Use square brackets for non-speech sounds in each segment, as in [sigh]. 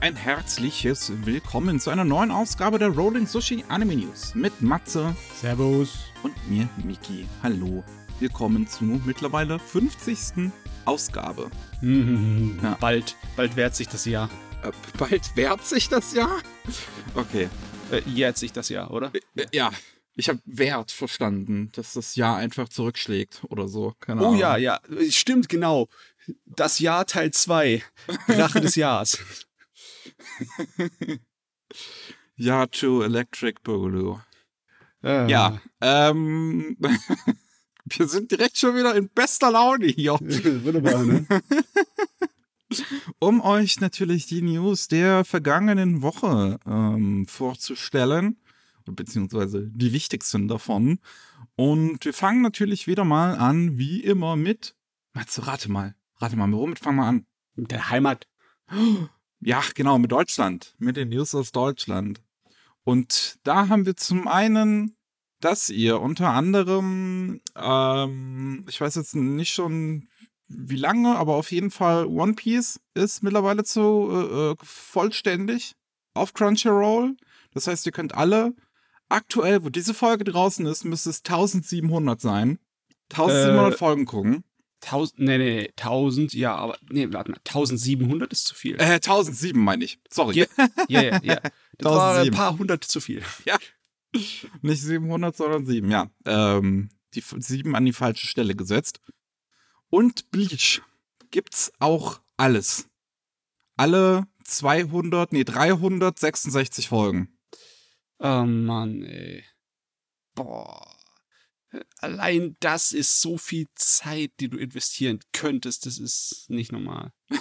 ein herzliches Willkommen zu einer neuen Ausgabe der Rolling Sushi Anime News mit Matze Servus. und mir, Miki. Hallo. Willkommen zur mittlerweile 50. Ausgabe. Mhm. Ja. Bald, bald wehrt sich das Jahr. Äh, bald wehrt sich das Jahr? Okay. Äh, jährt sich das Jahr, oder? Äh, ja, ich habe Wert verstanden, dass das Jahr einfach zurückschlägt oder so. Keine Oh Ahnung. ja, ja, stimmt, genau. Das Jahr Teil 2. Rache des [laughs] Jahres. [laughs] Ja, to Electric Boogaloo. Äh, Ja, ähm, [laughs] wir sind direkt schon wieder in bester Laune hier, Wunderbar, ne? [laughs] um euch natürlich die News der vergangenen Woche ähm, vorzustellen, beziehungsweise die wichtigsten davon. Und wir fangen natürlich wieder mal an, wie immer mit, Matze, rate mal, rate mal, womit fangen wir an? Mit der Heimat. [gasps] Ja, genau, mit Deutschland, mit den News aus Deutschland. Und da haben wir zum einen, dass ihr unter anderem, ähm, ich weiß jetzt nicht schon wie lange, aber auf jeden Fall One Piece ist mittlerweile zu äh, äh, vollständig auf Crunchyroll. Das heißt, ihr könnt alle aktuell, wo diese Folge draußen ist, müsste es 1700 sein. 1700 Äh, Folgen gucken. 1000, nee, nee, nee, 1000, ja, aber, nee, warte mal, 1700 ist zu viel. Äh, 1007 meine ich. Sorry. Ja. Ja, ja, ja. [laughs] Das war ein 1007. paar hundert zu viel. [laughs] Nicht 700, sondern 7, ja. Ähm, die 7 an die falsche Stelle gesetzt. Und Bleach gibt's auch alles. Alle 200, nee, 366 Folgen. Oh Mann, ey. Boah. Allein das ist so viel Zeit, die du investieren könntest. Das ist nicht normal. [laughs]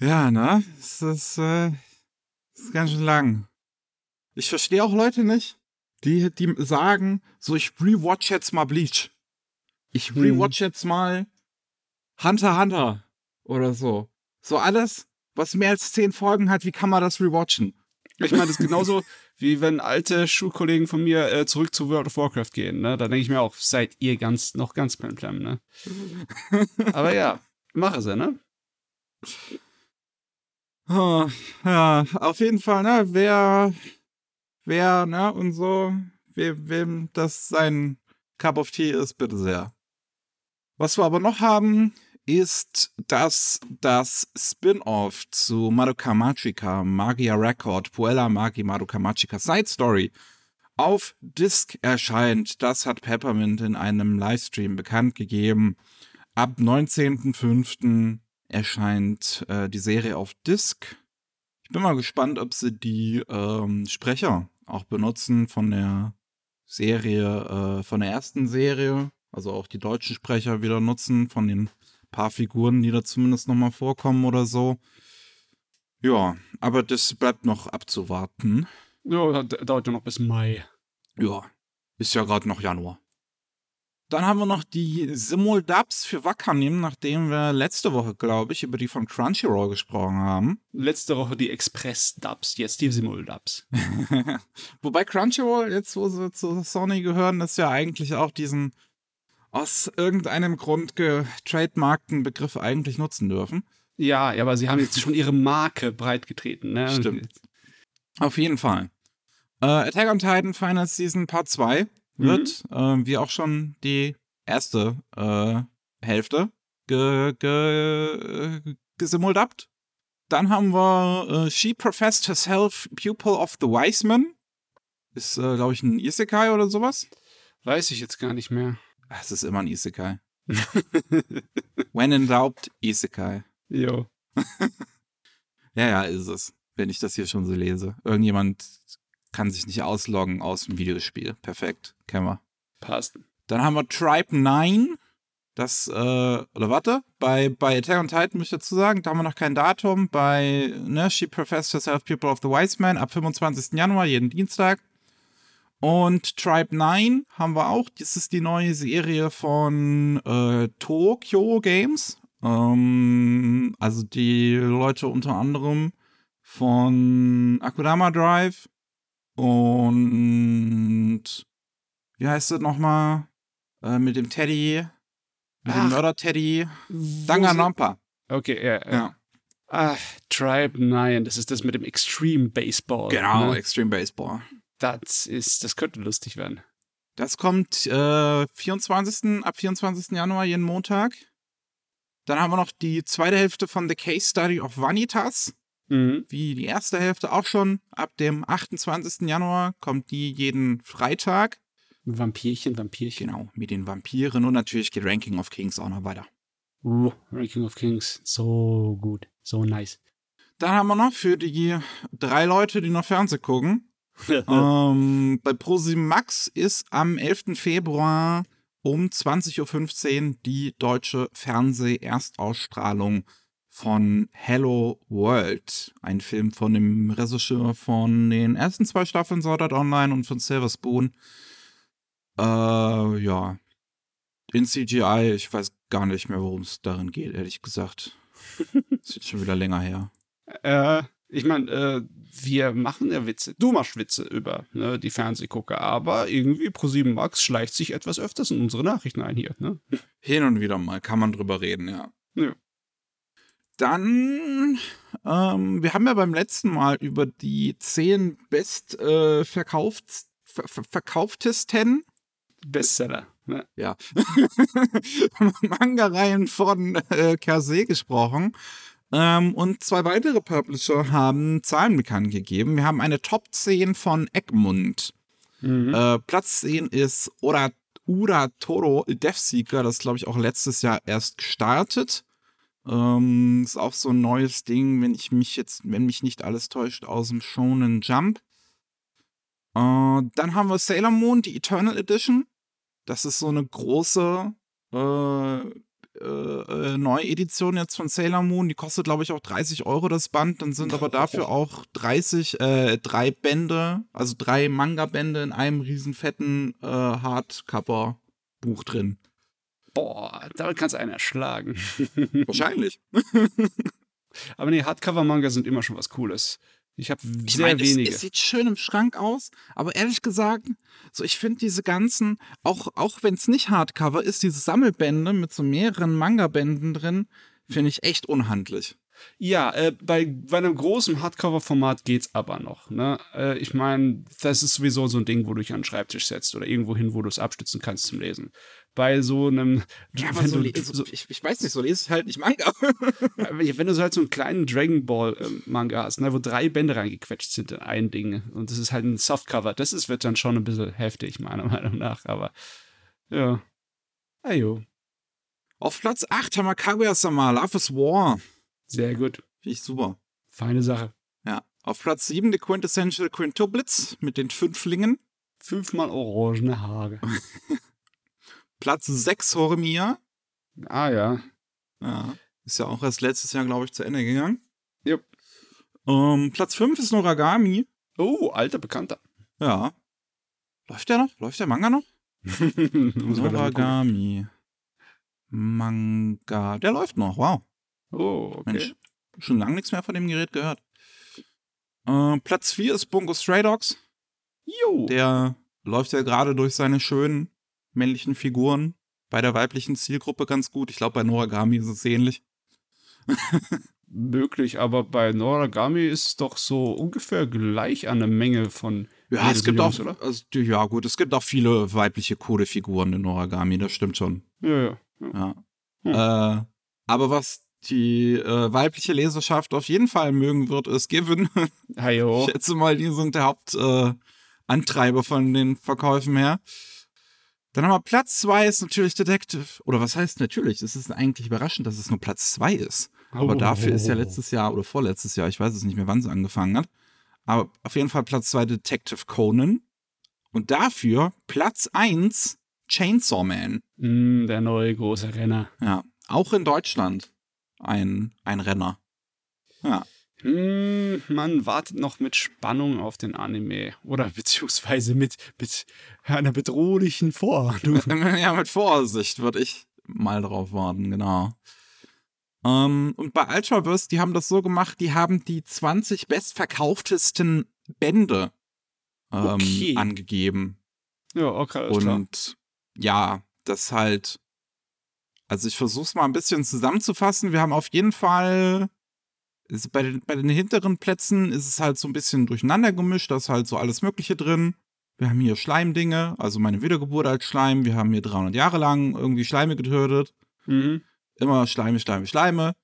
Ja, ne? Das ist, äh, das ist ganz schön lang. Ich verstehe auch Leute nicht, die, die sagen, so ich rewatch jetzt mal Bleach. Ich Hm. rewatch jetzt mal Hunter Hunter oder so. So alles, was mehr als 10 Folgen hat, wie kann man das rewatchen? Ich meine, das ist genauso, [laughs] wie wenn alte Schulkollegen von mir äh, zurück zu World of Warcraft gehen. Ne? Da denke ich mir auch, seid ihr ganz, noch ganz plemplem, ne? [laughs] Aber ja, mache sie, ne? Ah, Ja, auf jeden Fall, ne, wer, wer, ne, und so, wem, wem das sein Cup of Tea ist, bitte sehr. Was wir aber noch haben, ist, dass das Spin-off zu Madoka Magica, Magia Record, Puella Magi Madoka Magica Side Story auf Disc erscheint. Das hat Peppermint in einem Livestream bekannt gegeben. Ab 19.05. erscheint äh, die Serie auf Disc. Ich bin mal gespannt, ob sie die ähm, Sprecher auch benutzen von der Serie, äh, von der ersten Serie. Also auch die deutschen Sprecher wieder nutzen von den paar Figuren, die da zumindest nochmal vorkommen oder so. Ja, aber das bleibt noch abzuwarten. Ja, das dauert ja noch bis Mai. Ja, ist ja gerade noch Januar. Dann haben wir noch die Simul-Dubs für Wakanim, nachdem wir letzte Woche, glaube ich, über die von Crunchyroll gesprochen haben. Letzte Woche die Express-Dubs, jetzt die Simul-Dubs. [laughs] Wobei Crunchyroll, jetzt wo sie zu Sony gehören, das ja eigentlich auch diesen aus irgendeinem Grund getrademarkten Begriff eigentlich nutzen dürfen. Ja, ja, aber sie haben jetzt schon ihre Marke breitgetreten, ne? Stimmt. Auf jeden Fall. Äh, Attack on Titan Final Season Part 2 wird, äh, wie auch schon die erste äh, Hälfte, ge, ge, gesimuldabt. Dann haben wir äh, She Professed Herself Pupil of the Wise Man. Ist, äh, glaube ich, ein Isekai oder sowas. Weiß ich jetzt gar nicht mehr. Es ist immer ein Isekai. [laughs] When in doubt, Isekai. jo. [laughs] Ja, ja, ist es. Wenn ich das hier schon so lese. Irgendjemand kann sich nicht ausloggen aus dem Videospiel. Perfekt. Kennen wir. Passt. Dann haben wir Tribe 9. Das, äh, oder warte, bei, bei Attack on Titan möchte ich dazu sagen, da haben wir noch kein Datum. Bei, ne, She Professed Herself People of the Wise Man ab 25. Januar, jeden Dienstag. Und Tribe 9 haben wir auch. Das ist die neue Serie von äh, Tokyo Games. Ähm, also die Leute unter anderem von Akudama Drive und wie heißt es nochmal? Äh, mit dem Teddy, mit dem Ach. Mörder-Teddy. Wo Danganronpa. Okay, ja, ja. Ja. Ah, Tribe 9, das ist das mit dem Extreme Baseball. Genau, Ne? Extreme Baseball. Das ist, das könnte lustig werden. Das kommt äh, 24. ab 24. Januar jeden Montag. Dann haben wir noch die zweite Hälfte von The Case Study of Vanitas. Mhm. Wie die erste Hälfte auch schon. Ab dem 28. Januar kommt die jeden Freitag. Vampirchen, Vampirchen. Genau, mit den Vampiren und natürlich geht Ranking of Kings auch noch weiter. Uh, Ranking of Kings. So gut. So nice. Dann haben wir noch für die drei Leute, die noch Fernsehen gucken. [laughs] ähm, bei Pro7 Max ist am 11. Februar um 20.15 Uhr die deutsche Fernseh-Erstausstrahlung von Hello World. Ein Film von dem Regisseur von den ersten zwei Staffeln Sword Art Online und von Silver Spoon. Äh, ja. In CGI, ich weiß gar nicht mehr, worum es darin geht, ehrlich gesagt. [laughs] ist jetzt schon wieder länger her. Äh, ich meine, äh, wir machen ja Witze. Du machst Witze über ne, die Fernsehgucker, aber irgendwie Pro7 Max schleicht sich etwas öfters in unsere Nachrichten ein hier. Ne? Hin und wieder mal kann man drüber reden, ja. Ja. Dann, ähm, wir haben ja beim letzten Mal über die zehn best äh, verkauft, ver ver verkauftesten Bestseller. Ne? ja, [laughs] Manga-Reihen von äh, Kase gesprochen. Ähm, und zwei weitere Publisher haben Zahlen bekannt gegeben. Wir haben eine Top 10 von Egmont. Mhm. Äh, Platz 10 ist Ura, Ura Toro Deathseeker, das glaube ich auch letztes Jahr erst gestartet. Ähm, ist auch so ein neues Ding, wenn ich mich jetzt, wenn mich nicht alles täuscht, aus dem Shonen Jump. Äh, dann haben wir Sailor Moon, die Eternal Edition. Das ist so eine große äh, äh, äh, Neuedition jetzt von Sailor Moon. Die kostet, glaube ich, auch 30 Euro das Band. Dann sind aber dafür [laughs] auch 30, äh, drei Bände, also drei Manga-Bände in einem riesen fetten äh, Hardcover-Buch drin. Boah, damit kannst du einen erschlagen. Wahrscheinlich. [laughs] aber nee, Hardcover-Manga sind immer schon was Cooles. Ich habe sehr meine, es, wenige. es sieht schön im Schrank aus, aber ehrlich gesagt, so ich finde diese ganzen, auch, auch wenn es nicht Hardcover ist, diese Sammelbände mit so mehreren Manga-Bänden drin, finde ich echt unhandlich. Ja, äh, bei, bei einem großen Hardcover-Format geht's aber noch. Ne? Äh, ich meine, das ist sowieso so ein Ding, wo du dich an den Schreibtisch setzt oder irgendwo hin, wo du es abstützen kannst zum Lesen. Bei so einem. Ja, aber so, du, so, ich, ich weiß nicht, so lese ich halt nicht Manga. wenn du so halt so einen kleinen Dragon Ball ähm, Manga hast, ne, wo drei Bände reingequetscht sind in ein Ding und das ist halt ein Softcover, das ist, wird dann schon ein bisschen heftig, meiner Meinung nach, aber ja. Ajo, Auf Platz 8 haben wir Kaguya-sama, Love is War. sehr gut. Finde ich super. Feine Sache. Ja. Auf Platz 7 die Quintessential Quintuplets mit den Fünflingen. Fünfmal orangene Haare. [laughs] Platz 6 Horimiya. ah ja. Ja. Ist ja auch erst letztes Jahr, glaube ich, zu Ende gegangen. Jupp. Ähm, Platz 5 ist Noragami. Oh, alter Bekannter. Ja. Läuft der noch? Läuft der Manga noch? [laughs] Noragami. Manga. Der läuft noch, wow. oh, okay. Mensch. Schon lange nichts mehr von dem Gerät gehört. Äh, Platz 4 ist Bungo Stray Dogs. Jo. Der läuft ja gerade durch seine schönen männlichen Figuren bei der weiblichen Zielgruppe ganz gut. Ich glaube, bei Noragami ist es ähnlich. möglich, aber bei Noragami ist es doch so ungefähr gleich an der Menge von Ja, es gibt auch, Jungs, oder? also, ja gut, es gibt auch viele weibliche Codefiguren in Noragami, das stimmt schon. Ja, ja. ja. Ja. Hm. Äh, aber was die äh, weibliche Leserschaft auf jeden Fall mögen wird, ist Given. Ich schätze mal, die sind der Hauptantreiber äh, von den Verkäufen her. Dann haben wir Platz 2 ist natürlich Detective. Oder was heißt natürlich? Es ist eigentlich überraschend, dass es nur Platz 2 ist. Aber Oh. dafür ist ja letztes Jahr oder vorletztes Jahr, ich weiß es nicht mehr, wann es angefangen hat. Aber auf jeden Fall Platz 2 Detective Conan. Und dafür Platz 1 Chainsaw Man. Mm, der neue große Renner. Ja, auch in Deutschland ein, ein Renner. Ja. Hm, man wartet noch mit Spannung auf den Anime. Oder [laughs] beziehungsweise mit, mit einer bedrohlichen Vorahnung. [laughs] ja, mit Vorsicht würde ich mal drauf warten, genau. Ähm, und bei Ultraverse, die haben das so gemacht, die haben die 20 bestverkauftesten Bände ähm, Okay. angegeben. ja, okay, alles klar. Und ja, das halt. Also ich versuche es mal ein bisschen zusammenzufassen. Wir haben auf jeden Fall ist bei, den, bei den hinteren Plätzen ist es halt so ein bisschen durcheinander gemischt, da ist halt so alles Mögliche drin. Wir haben hier Schleimdinge, also meine Wiedergeburt als Schleim. Wir haben hier 300 Jahre lang irgendwie Schleime getötet. Mhm. Immer Schleime, Schleime, Schleime.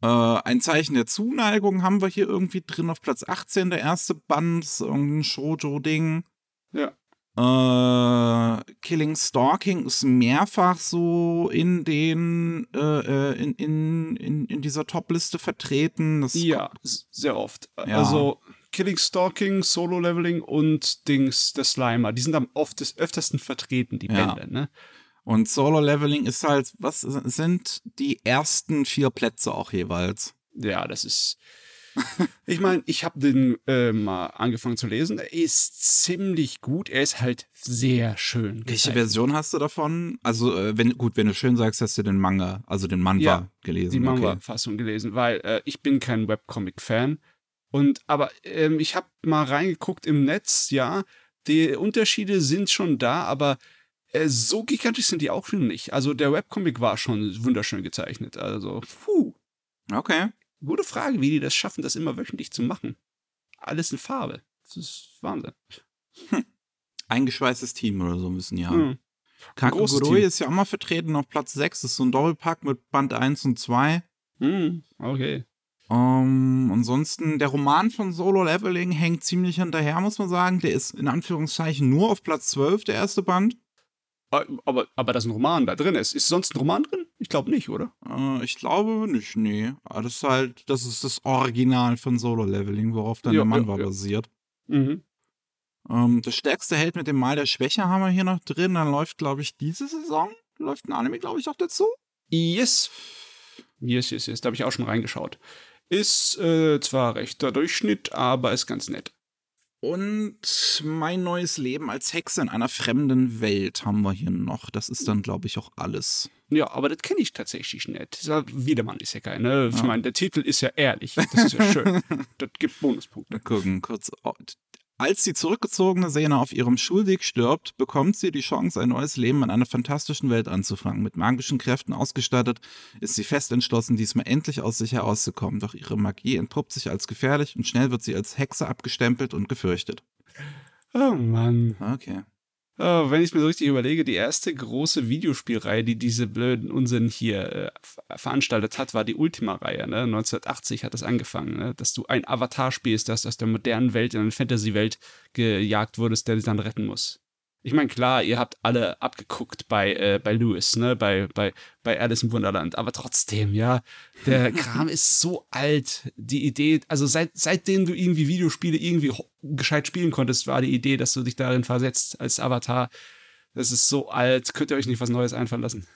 Äh, ein Zeichen der Zuneigung haben wir hier irgendwie drin auf Platz 18, der erste Band, irgendein Shoujo-Ding. Ja. Äh, Killing Stalking ist mehrfach so in den äh, äh, in, in, in, in dieser Top-Liste vertreten. Das Ja, sehr oft. Ja. Also Killing Stalking, Solo Leveling und Dings der Slimer, die sind am oft des öftersten vertreten, die Ja. Bände, ne? Und Solo Leveling ist halt, was sind die ersten vier Plätze auch jeweils? Ja, das ist. [laughs] Ich meine, ich habe den äh, mal angefangen zu lesen. Er ist ziemlich gut. Er ist halt sehr schön. Welche gezeichnet. Version hast du davon? Also, äh, wenn, gut, wenn du schön sagst, hast du den Manga, also den Manhwa Ja, gelesen. die okay. Manga-Fassung gelesen, weil äh, ich bin kein Webcomic-Fan. Und aber ähm, ich habe mal reingeguckt im Netz, ja, die Unterschiede sind schon da, aber äh, so gigantisch sind die auch schon nicht. Also der Webcomic war schon wunderschön gezeichnet. Also, puh, Okay. Gute Frage, wie die das schaffen, das immer wöchentlich zu machen. Alles in Farbe. Das ist Wahnsinn. Eingeschweißtes Team oder so müssen die haben. Hm. Team. ist ja auch mal vertreten auf Platz 6. Das ist so ein Doppelpack mit Band 1 und 2. Hm, okay. Ähm, ansonsten, der Roman von Solo Leveling hängt ziemlich hinterher, muss man sagen. Der ist in Anführungszeichen nur auf Platz 12, der erste Band. Ah, Aber, aber dass ein Roman da drin ist. Ist sonst ein Roman drin? Ich glaube nicht, oder? Äh, ich glaube nicht, nee. Aber das ist halt, das ist das Original von Solo Leveling, worauf dann Ja, der Mann ja, ja. basiert. Mhm. Ähm, das stärkste Held mit dem Mal der Schwäche haben wir hier noch drin. Dann läuft, glaube ich, diese Saison, läuft ein Anime, glaube ich, auch dazu. Yes. Yes, yes, yes. Da habe ich auch schon reingeschaut. Ist äh, zwar rechter Durchschnitt, aber ist ganz nett. Und mein neues Leben als Hexe in einer fremden Welt haben wir hier noch. Das ist dann, glaube ich, auch alles. Ja, aber das kenne ich tatsächlich nicht. Ja- Wiedermann ist ja kein, ne? Ich Ja. meine, der Titel ist ja ehrlich. Das ist ja schön. [laughs] das gibt Bonuspunkte. Wir gucken kurz. Als die zurückgezogene Sena auf ihrem Schulweg stirbt, bekommt sie die Chance, ein neues Leben in einer fantastischen Welt anzufangen. Mit magischen Kräften ausgestattet, ist sie fest entschlossen, diesmal endlich aus sich herauszukommen. Doch ihre Magie entpuppt sich als gefährlich und schnell wird sie als Hexe abgestempelt und gefürchtet. Oh Mann. Okay. Oh, wenn ich mir so richtig überlege, die erste große Videospielreihe, die diese blöden Unsinn hier äh, ver- veranstaltet hat, war die Ultima-Reihe. Ne? 1980 hat das angefangen, ne? dass du ein Avatar spielst, das aus der modernen Welt in eine Fantasy-Welt gejagt wurdest, der dich dann retten muss. Ich meine, klar, ihr habt alle abgeguckt bei, äh, bei Lewis, ne? bei, bei, bei Alice im Wunderland, aber trotzdem, ja, der [laughs] Kram ist so alt. Die Idee, also seit, seitdem du irgendwie Videospiele irgendwie gescheit spielen konntest, war die Idee, dass du dich darin versetzt als Avatar. Das ist so alt, könnt ihr euch nicht was Neues einfallen lassen.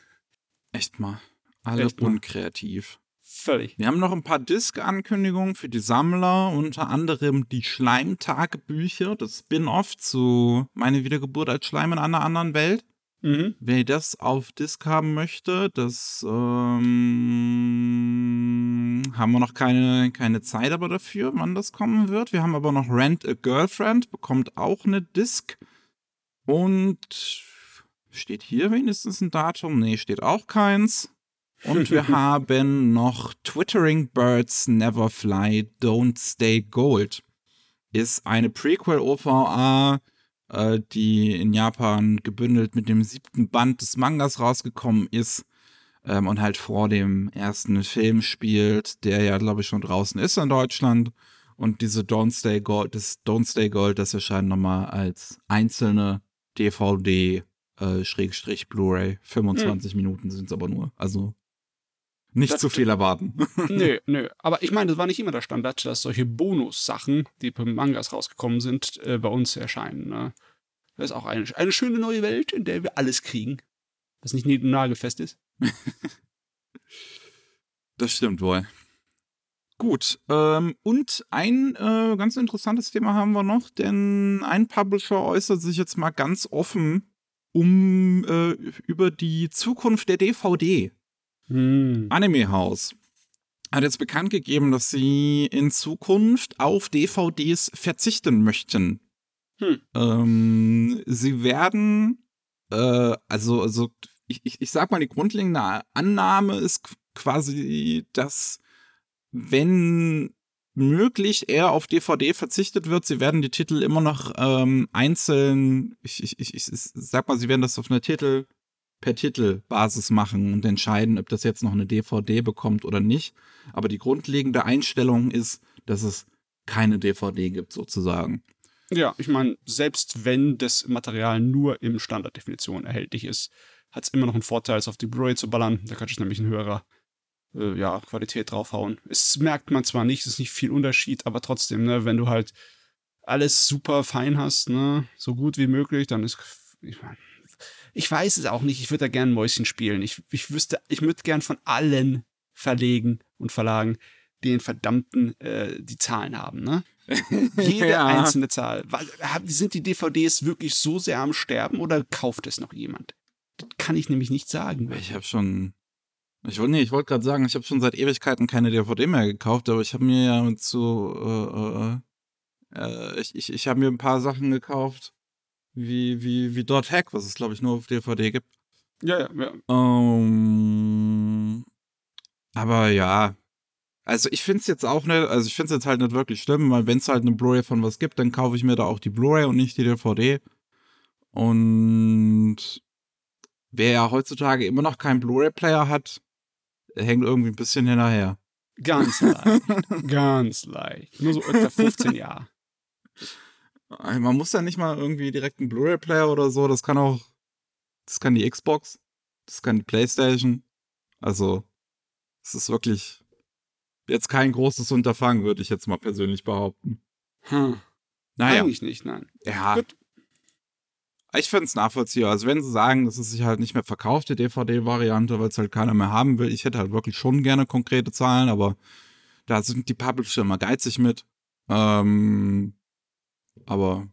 Echt mal. Alle Echt mal. unkreativ. Völlig. Wir haben noch ein paar Disc-Ankündigungen für die Sammler, unter anderem die Schleimtagebücher, das Spin-off zu Meine Wiedergeburt als Schleim in einer anderen Welt. Mhm. Wer das auf Disc haben möchte, das ähm, haben wir noch keine, keine Zeit aber dafür, wann das kommen wird. Wir haben aber noch Rent a Girlfriend, bekommt auch eine Disc. Und steht hier wenigstens ein Datum? Nee, steht auch keins. Und wir [laughs] haben noch Twittering Birds Never Fly, Don't Stay Gold. Ist eine Prequel-OVA, äh, die in Japan gebündelt mit dem siebten Band des Mangas rausgekommen ist ähm, und halt vor dem ersten Film spielt, der ja, glaube ich, schon draußen ist in Deutschland. Und diese Don't Stay Gold, das Don't Stay Gold, das erscheint nochmal als einzelne DVD, äh, Schrägstrich Blu-ray. 25 Minuten sind es aber nur. Also nicht Das- zu viel erwarten. [laughs] nö, nö. Aber ich meine, das war nicht immer der Standard, dass solche Bonus-Sachen, die beim Mangas rausgekommen sind, äh, bei uns erscheinen. Ne? Das ist auch eine, eine schöne neue Welt, in der wir alles kriegen. Was nicht nagelfest ist. [laughs] Das stimmt wohl. Gut, ähm, und ein äh, ganz interessantes Thema haben wir noch, denn ein Publisher äußert sich jetzt mal ganz offen um äh, über die Zukunft der DVD. Hm. Anime House hat jetzt bekannt gegeben, dass sie in Zukunft auf DVDs verzichten möchten. Hm. Ähm, sie werden, äh, also, also ich, ich, ich sag mal, die grundlegende Annahme ist qu- quasi, dass wenn möglich eher auf DVD verzichtet wird. Sie werden die Titel immer noch ähm, einzeln, ich, ich, ich, ich sag mal, sie werden das auf einer Titel per Titelbasis machen und entscheiden, ob das jetzt noch eine DVD bekommt oder nicht. Aber die grundlegende Einstellung ist, dass es keine DVD gibt, sozusagen. Ja, ich meine, selbst wenn das Material nur im Standarddefinition erhältlich ist, hat es immer noch einen Vorteil, es auf die Blu-ray zu ballern. Da kannst du nämlich in höherer äh, ja, Qualität draufhauen. Es merkt man zwar nicht, es ist nicht viel Unterschied, aber trotzdem, ne, wenn du halt alles super fein hast, ne, so gut wie möglich, dann ist. Ich, mein, ich weiß es auch nicht, ich würde da gern Mäuschen spielen. Ich, ich wüsste, ich würde gern von allen Verlegen und Verlagen den verdammten äh, die Zahlen haben, ne? [laughs] Jede ja. einzelne Zahl. Sind die DVDs wirklich so sehr am Sterben oder kauft es noch jemand? Das kann ich nämlich nicht sagen. Ich habe schon. Ich wollte nee, ich wollte gerade sagen, ich habe schon seit Ewigkeiten keine DVD mehr gekauft, aber ich habe mir ja zu. Äh, äh, äh, ich ich, ich habe mir ein paar Sachen gekauft, wie, wie, wie Dot Hack, was es, glaube ich, nur auf DVD gibt. Ja, ja, ja. Um, ähm, aber ja, also ich finde es jetzt auch nicht, also ich finde es jetzt halt nicht wirklich schlimm, weil wenn es halt eine Blu-ray von was gibt, dann kaufe ich mir da auch die Blu-ray und nicht die DVD. Und wer ja heutzutage immer noch keinen Blu-ray-Player hat, hängt irgendwie ein bisschen hinterher. Ganz leicht. [laughs] Ganz leicht. Nur so etwa 15 Jahre. Man muss ja nicht mal irgendwie direkt einen Blu-ray-Player oder so. Das kann auch, das kann die Xbox, das kann die PlayStation. Also, es ist wirklich jetzt kein großes Unterfangen, würde ich jetzt mal persönlich behaupten. Hm. Naja. Eigentlich nicht, nein. Ja. Gut. Ich finde es nachvollziehbar. Also wenn sie sagen, dass es sich halt nicht mehr verkauft, die DVD-Variante, weil es halt keiner mehr haben will, ich hätte halt wirklich schon gerne konkrete Zahlen, aber da sind die Publisher immer geizig mit. Ähm, aber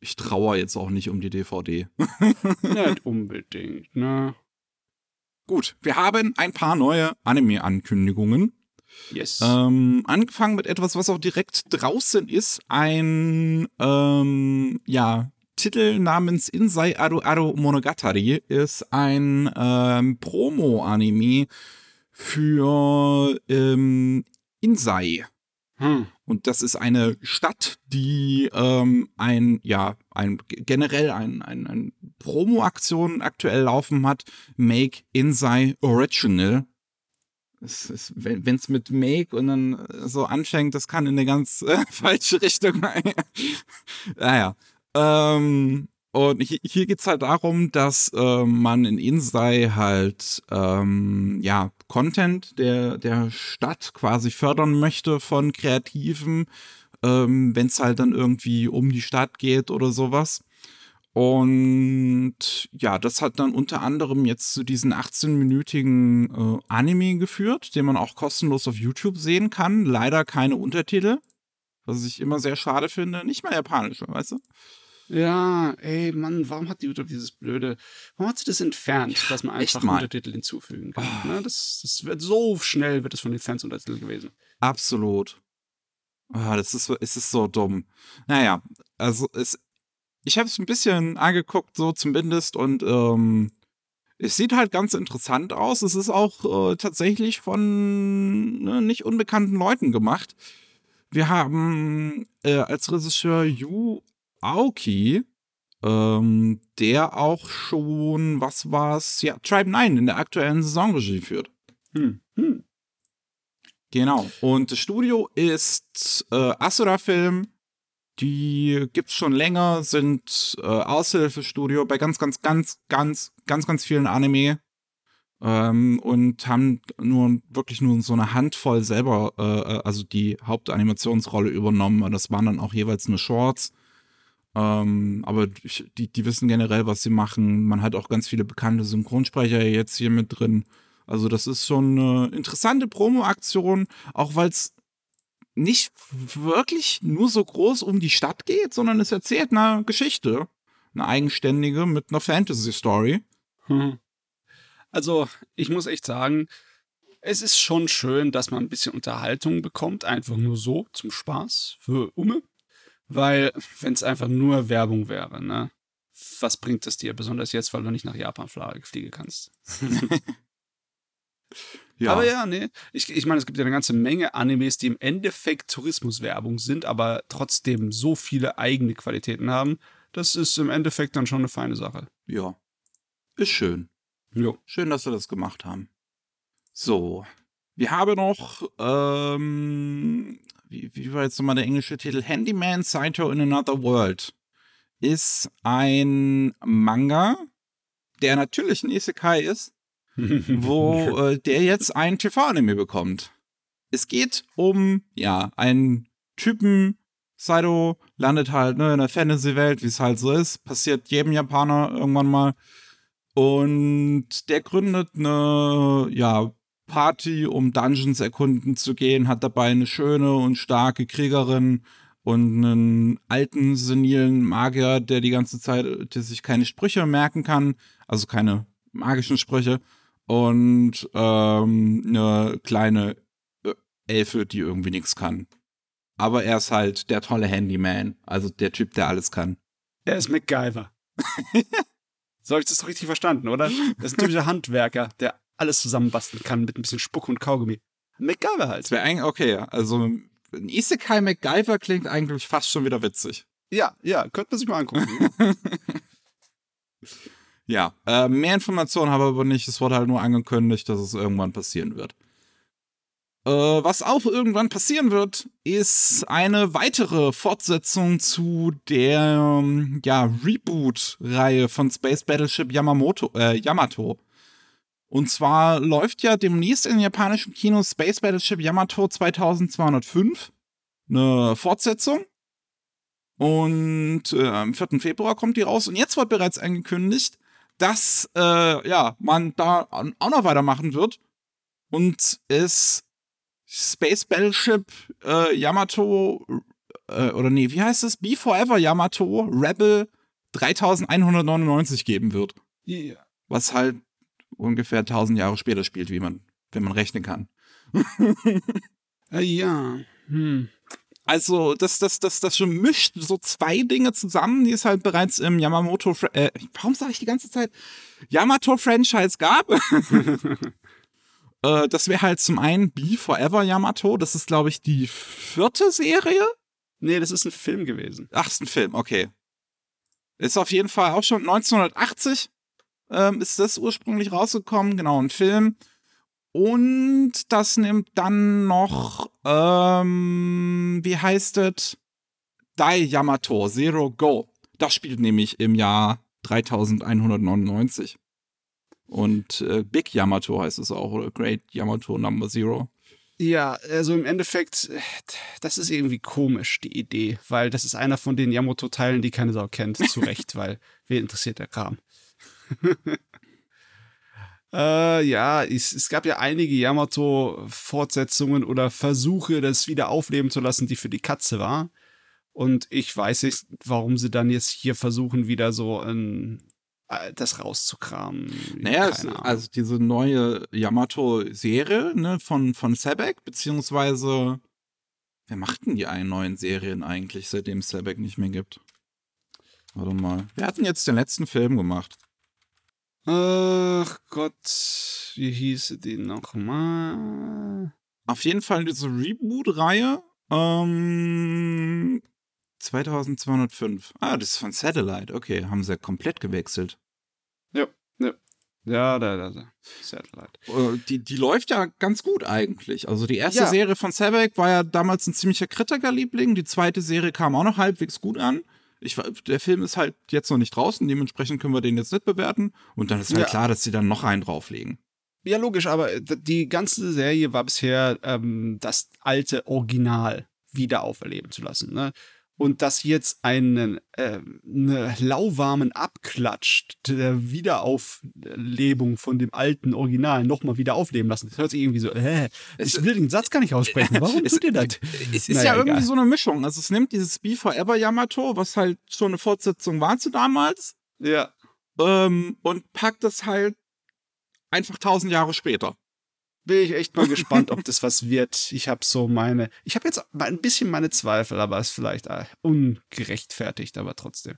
ich trauere jetzt auch nicht um die DVD. [laughs] nicht [laughs] unbedingt, ne? Gut, wir haben ein paar neue Anime-Ankündigungen. Yes. Ähm, angefangen mit etwas, was auch direkt draußen ist. Ein, ähm, ja, Titel namens Insai Aru Aru Monogatari ist ein ähm, Promo-Anime für ähm, Insai. Hm. Und das ist eine Stadt, die ähm, ein, ja, ein generell ein, ein, ein Promo-Aktion aktuell laufen hat. Make Insai Original es ist, wenn es mit Make und dann so anfängt, das kann in eine ganz äh, [laughs] falsche Richtung. [laughs] naja. Ähm, und hier, hier geht es halt darum, dass äh, man in Insei halt ähm, ja Content der, der Stadt quasi fördern möchte von Kreativen, ähm, wenn es halt dann irgendwie um die Stadt geht oder sowas. Und ja, das hat dann unter anderem jetzt zu diesen 18-minütigen äh, Anime geführt, den man auch kostenlos auf YouTube sehen kann. Leider keine Untertitel, was ich immer sehr schade finde. Nicht mal japanische, weißt du? Ja, ey, Mann, warum hat YouTube dieses blöde, warum hat sie das entfernt, ja, dass man einfach Untertitel hinzufügen kann? Oh. Ne? Das, das wird so schnell, wird es von den Fans Untertitel gewesen. Absolut. Oh, das ist, es ist so dumm. Naja, also es, ich habe es ein bisschen angeguckt, so zumindest, und ähm, es sieht halt ganz interessant aus. Es ist auch äh, tatsächlich von ne, nicht unbekannten Leuten gemacht. Wir haben äh, als Regisseur Yu Aoki, ähm, der auch schon, was war's, ja, Tribe 9 in der aktuellen Saisonregie führt. Hm. Hm. Genau. Und das Studio ist äh, Asura Film die gibt's schon länger, sind äh, Aushilfestudio bei ganz, ganz, ganz, ganz, ganz, ganz vielen Anime. Ähm, und haben nur wirklich nur so eine Handvoll selber, äh, äh also die Hauptanimationsrolle übernommen. Und das waren dann auch jeweils nur Shorts. Ähm, aber die, die wissen generell, was sie machen. Man hat auch ganz viele bekannte Synchronsprecher jetzt hier mit drin. Also das ist schon eine interessante Promo-Aktion, auch weil es nicht wirklich nur so groß um die Stadt geht, sondern es erzählt eine Geschichte. Eine eigenständige mit einer Fantasy-Story. Hm. Also, ich muss echt sagen, es ist schon schön, dass man ein bisschen Unterhaltung bekommt, einfach nur so zum Spaß für Umme. Weil, wenn es einfach nur Werbung wäre, ne? Was bringt es dir, besonders jetzt, weil du nicht nach Japan fliegen kannst? [laughs] Ja. Aber ja, nee. Ich, ich meine, es gibt ja eine ganze Menge Animes, die im Endeffekt Tourismuswerbung sind, aber trotzdem so viele eigene Qualitäten haben. Das ist im Endeffekt dann schon eine feine Sache. Ja. Ist schön. Jo. Schön, dass wir das gemacht haben. So. Wir haben noch, ähm, wie, wie war jetzt nochmal der englische Titel? Handyman Saito in Another World. Ist ein Manga, der natürlich ein Isekai ist, [laughs] wo äh, der jetzt ein TV-Anime bekommt. Es geht um, ja, einen Typen, Saito landet halt ne, in der Fantasy-Welt, wie es halt so ist. Passiert jedem Japaner irgendwann mal. Und der gründet eine, ja, Party, um Dungeons erkunden zu gehen, hat dabei eine schöne und starke Kriegerin und einen alten, senilen Magier, der die ganze Zeit, der sich keine Sprüche merken kann, also keine magischen Sprüche, und ähm, eine kleine äh, Elfe, die irgendwie nichts kann. Aber er ist halt der tolle Handyman, also der Typ, der alles kann. Er ist MacGyver. [laughs] so habe ich das richtig verstanden, oder? Er ist ein typischer Handwerker, der alles zusammenbasteln kann mit ein bisschen Spuck und Kaugummi. MacGyver halt. Das wäre eigentlich, okay, also ein Isekai MacGyver klingt eigentlich fast schon wieder witzig. Ja, ja, könnte man sich mal angucken. [laughs] Ja, äh, mehr Informationen habe ich aber nicht. Es wurde halt nur angekündigt, dass es irgendwann passieren wird. Äh, was auch irgendwann passieren wird, ist eine weitere Fortsetzung zu der ähm, ja, Reboot-Reihe von Space Battleship Yamamoto, äh, Yamato. Und zwar läuft ja demnächst in japanischen Kinos Space Battleship Yamato 2205 eine Fortsetzung. Und äh, am 4. Februar kommt die raus. Und jetzt wird bereits angekündigt, dass äh, ja, man da auch noch weitermachen wird. Und es Space Battleship äh, Yamato äh, oder nee, wie heißt es? Be Forever Yamato Rebel 3199 geben wird. Ja. Was halt ungefähr 1000 Jahre später spielt, wie man, wenn man rechnen kann. [laughs] Äh, ja. Hm. Also, das, das, das, das schon mischt so zwei Dinge zusammen, die es halt bereits im Yamamoto, äh, warum sage ich die ganze Zeit Yamato-Franchise gab. [laughs] äh, das wäre halt zum einen Be Forever Yamato, das ist, glaube ich, die vierte Serie. Nee, das ist ein Film gewesen. Ach, ist ein Film, okay. Ist auf jeden Fall auch schon 1980 ähm, ist das ursprünglich rausgekommen, genau, ein Film. Und das nimmt dann noch, ähm, wie heißt es? Dai Yamato, Zero Go. Das spielt nämlich im Jahr 3199. Und äh, Big Yamato heißt es auch, oder Great Yamato Number Zero. Ja, also im Endeffekt, das ist irgendwie komisch, die Idee, weil das ist einer von den Yamato-Teilen, die keine Sau kennt, zu Recht, [laughs] weil wer interessiert der Kram? [laughs] Äh, ja, es, es, gab ja einige Yamato-Fortsetzungen oder Versuche, das wieder aufleben zu lassen, die für die Katze war. Und ich weiß nicht, warum sie dann jetzt hier versuchen, wieder so ein, äh, das rauszukramen. Naja, es, also diese neue Yamato-Serie ne, von, von Sebek, beziehungsweise wer macht denn die einen neuen Serien eigentlich, seitdem es Sebek nicht mehr gibt? Warte mal. Wir hatten jetzt den letzten Film gemacht. Ach Gott, wie hieße die nochmal? Auf jeden Fall diese Reboot-Reihe. Ähm, 2205. Ah, das ist von Satellite. Okay, haben sie ja komplett gewechselt. Ja, ja. Ja, da, da, da. Satellite. Äh, die, die läuft ja ganz gut eigentlich. Also die erste ja. Serie von Sebek war ja damals ein ziemlicher Kritikerliebling. Die zweite Serie kam auch noch halbwegs gut an. Ich, der Film ist halt jetzt noch nicht draußen, dementsprechend können wir den jetzt nicht bewerten. Und dann ist halt ja. klar, dass sie dann noch einen drauflegen. Ja, logisch, aber die ganze Serie war bisher ähm, das alte Original wieder auferleben zu lassen. Ne? Und dass jetzt einen äh, eine lauwarmen Abklatsch der Wiederauflebung von dem alten Original nochmal wieder aufleben lassen. Das hört sich irgendwie so, äh, ich will den Satz gar nicht aussprechen. Warum es, tut ihr das? Es ist naja, ja irgendwie egal. so eine Mischung. Also es nimmt dieses Be Forever Yamato, was halt schon eine Fortsetzung war zu damals. Ja. Ähm, und packt das halt einfach tausend Jahre später bin ich echt mal gespannt, ob [laughs] das was wird. Ich habe so meine, ich habe jetzt ein bisschen meine Zweifel, aber es ist vielleicht äh, ungerechtfertigt, aber trotzdem.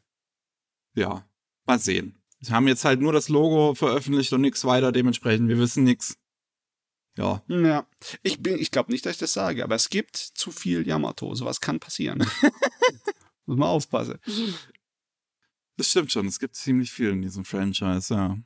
Ja, mal sehen. Sie haben jetzt halt nur das Logo veröffentlicht und nichts weiter, dementsprechend, wir wissen nichts. Ja. Ja. Ich bin, ich glaube nicht, dass ich das sage, aber es gibt zu viel Yamato. Sowas kann passieren. [laughs] Muss man aufpassen. Das stimmt schon. Es gibt ziemlich viel in diesem Franchise, ja.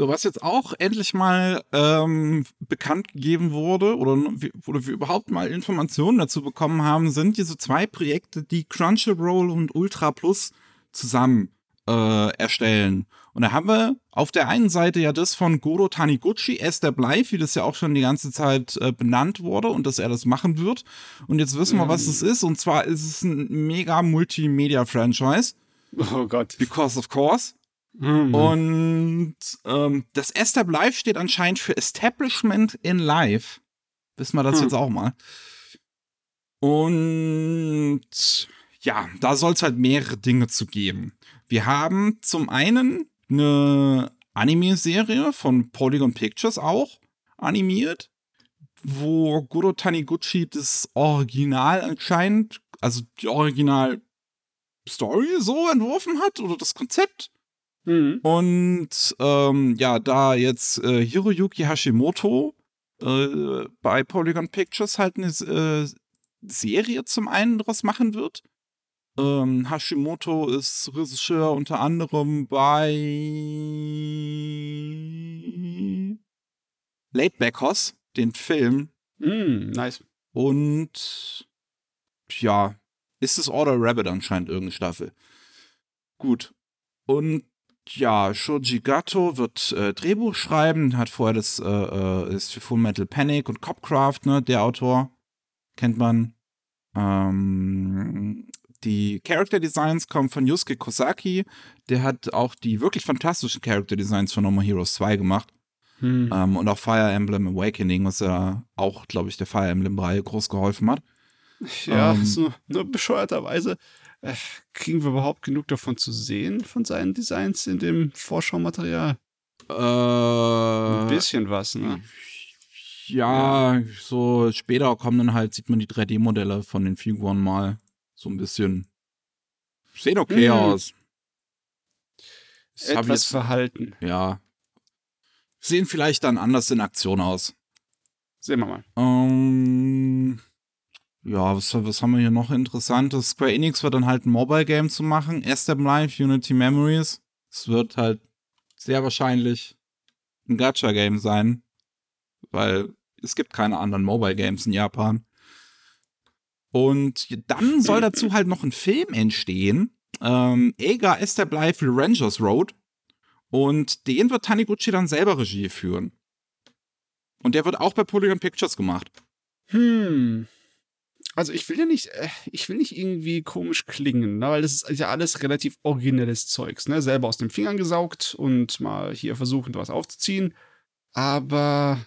So, was jetzt auch endlich mal ähm, bekannt gegeben wurde oder wo wir überhaupt mal Informationen dazu bekommen haben, sind diese zwei Projekte, die Crunchyroll und Ultra Plus zusammen äh, erstellen. Und da haben wir auf der einen Seite ja das von Goro Taniguchi, Esther Bleif, wie das ja auch schon die ganze Zeit äh, benannt wurde und dass er das machen wird. Und jetzt wissen wir, was es ist. Und zwar ist es ein mega Multimedia-Franchise. Oh Gott. Because of course. Mhm. Und ähm, das Esther Live steht anscheinend für Establishment in Life. Wissen wir das hm. jetzt auch mal. Und ja, da soll es halt mehrere Dinge zu geben. Wir haben zum einen eine Anime-Serie von Polygon Pictures auch animiert, wo Goro Taniguchi das Original anscheinend, also die Original-Story so entworfen hat oder das Konzept. Mhm. Und ähm, ja, da jetzt äh, Hiroyuki Hashimoto äh, bei Polygon Pictures halt eine äh, Serie zum einen draus machen wird. Ähm, Hashimoto ist Regisseur unter anderem bei Late Backhouse, den Film. Mm, nice. Und ja, ist es Order Rabbit anscheinend irgendeine Staffel. Gut. Und ja, Shoji Gato wird äh, Drehbuch schreiben, hat vorher das, äh, äh, ist für Full Metal Panic und Copcraft, ne, der Autor. Kennt man. Ähm, die Character Designs kommen von Yusuke Kosaki. Der hat auch die wirklich fantastischen Character Designs von No More Heroes 2 gemacht. Hm. Ähm, und auch Fire Emblem Awakening, was ja auch, glaube ich, der Fire Emblem-Reihe groß geholfen hat. Ja, ähm, so [laughs] nur bescheuerterweise äh, kriegen wir überhaupt genug davon zu sehen, von seinen Designs in dem Vorschaumaterial? Äh, Ein bisschen was, ne? Ja, ja, so später kommen dann halt, sieht man die 3D-Modelle von den Figuren mal so ein bisschen. Sehen okay mhm. aus. Das Etwas jetzt, verhalten. Ja. Sehen vielleicht dann anders in Aktion aus. Sehen wir mal. Ähm, ja, was, was haben wir hier noch Interessantes? Square Enix wird dann halt ein Mobile-Game zu machen. Esther Life, Unity Memories. Es wird halt sehr wahrscheinlich ein Gacha-Game sein, weil es gibt keine anderen Mobile-Games in Japan. Und dann soll dazu halt noch ein Film entstehen. Ähm, Ega Esther Blythe Rangers Road. Und den wird Taniguchi dann selber Regie führen. Und der wird auch bei Polygon Pictures gemacht. Hm also ich will ja nicht, äh, ich will nicht irgendwie komisch klingen, ne? weil das ist ja alles relativ originelles Zeugs, ne? Selber aus den Fingern gesaugt und mal hier versuchen, was aufzuziehen. Aber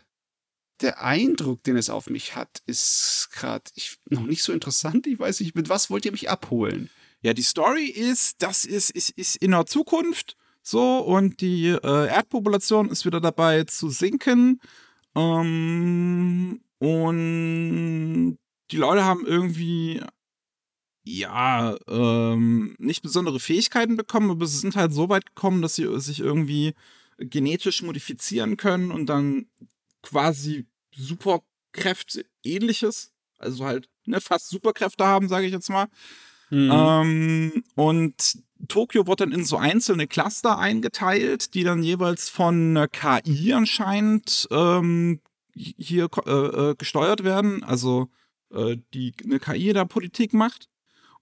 der Eindruck, den es auf mich hat, ist gerade noch nicht so interessant. Ich weiß nicht, mit was wollt ihr mich abholen? Ja, die Story ist, das ist, ist, ist in der Zukunft so und die äh, Erdpopulation ist wieder dabei zu sinken. Ähm, und die Leute haben irgendwie, ja, ähm, nicht besondere Fähigkeiten bekommen, aber sie sind halt so weit gekommen, dass sie sich irgendwie genetisch modifizieren können und dann quasi Superkräfte ähnliches, also halt ne, fast Superkräfte haben, sage ich jetzt mal. Mhm. Ähm, und Tokio wird dann in so einzelne Cluster eingeteilt, die dann jeweils von KI anscheinend ähm, hier äh, äh, gesteuert werden. Also äh, die eine KI da Politik macht.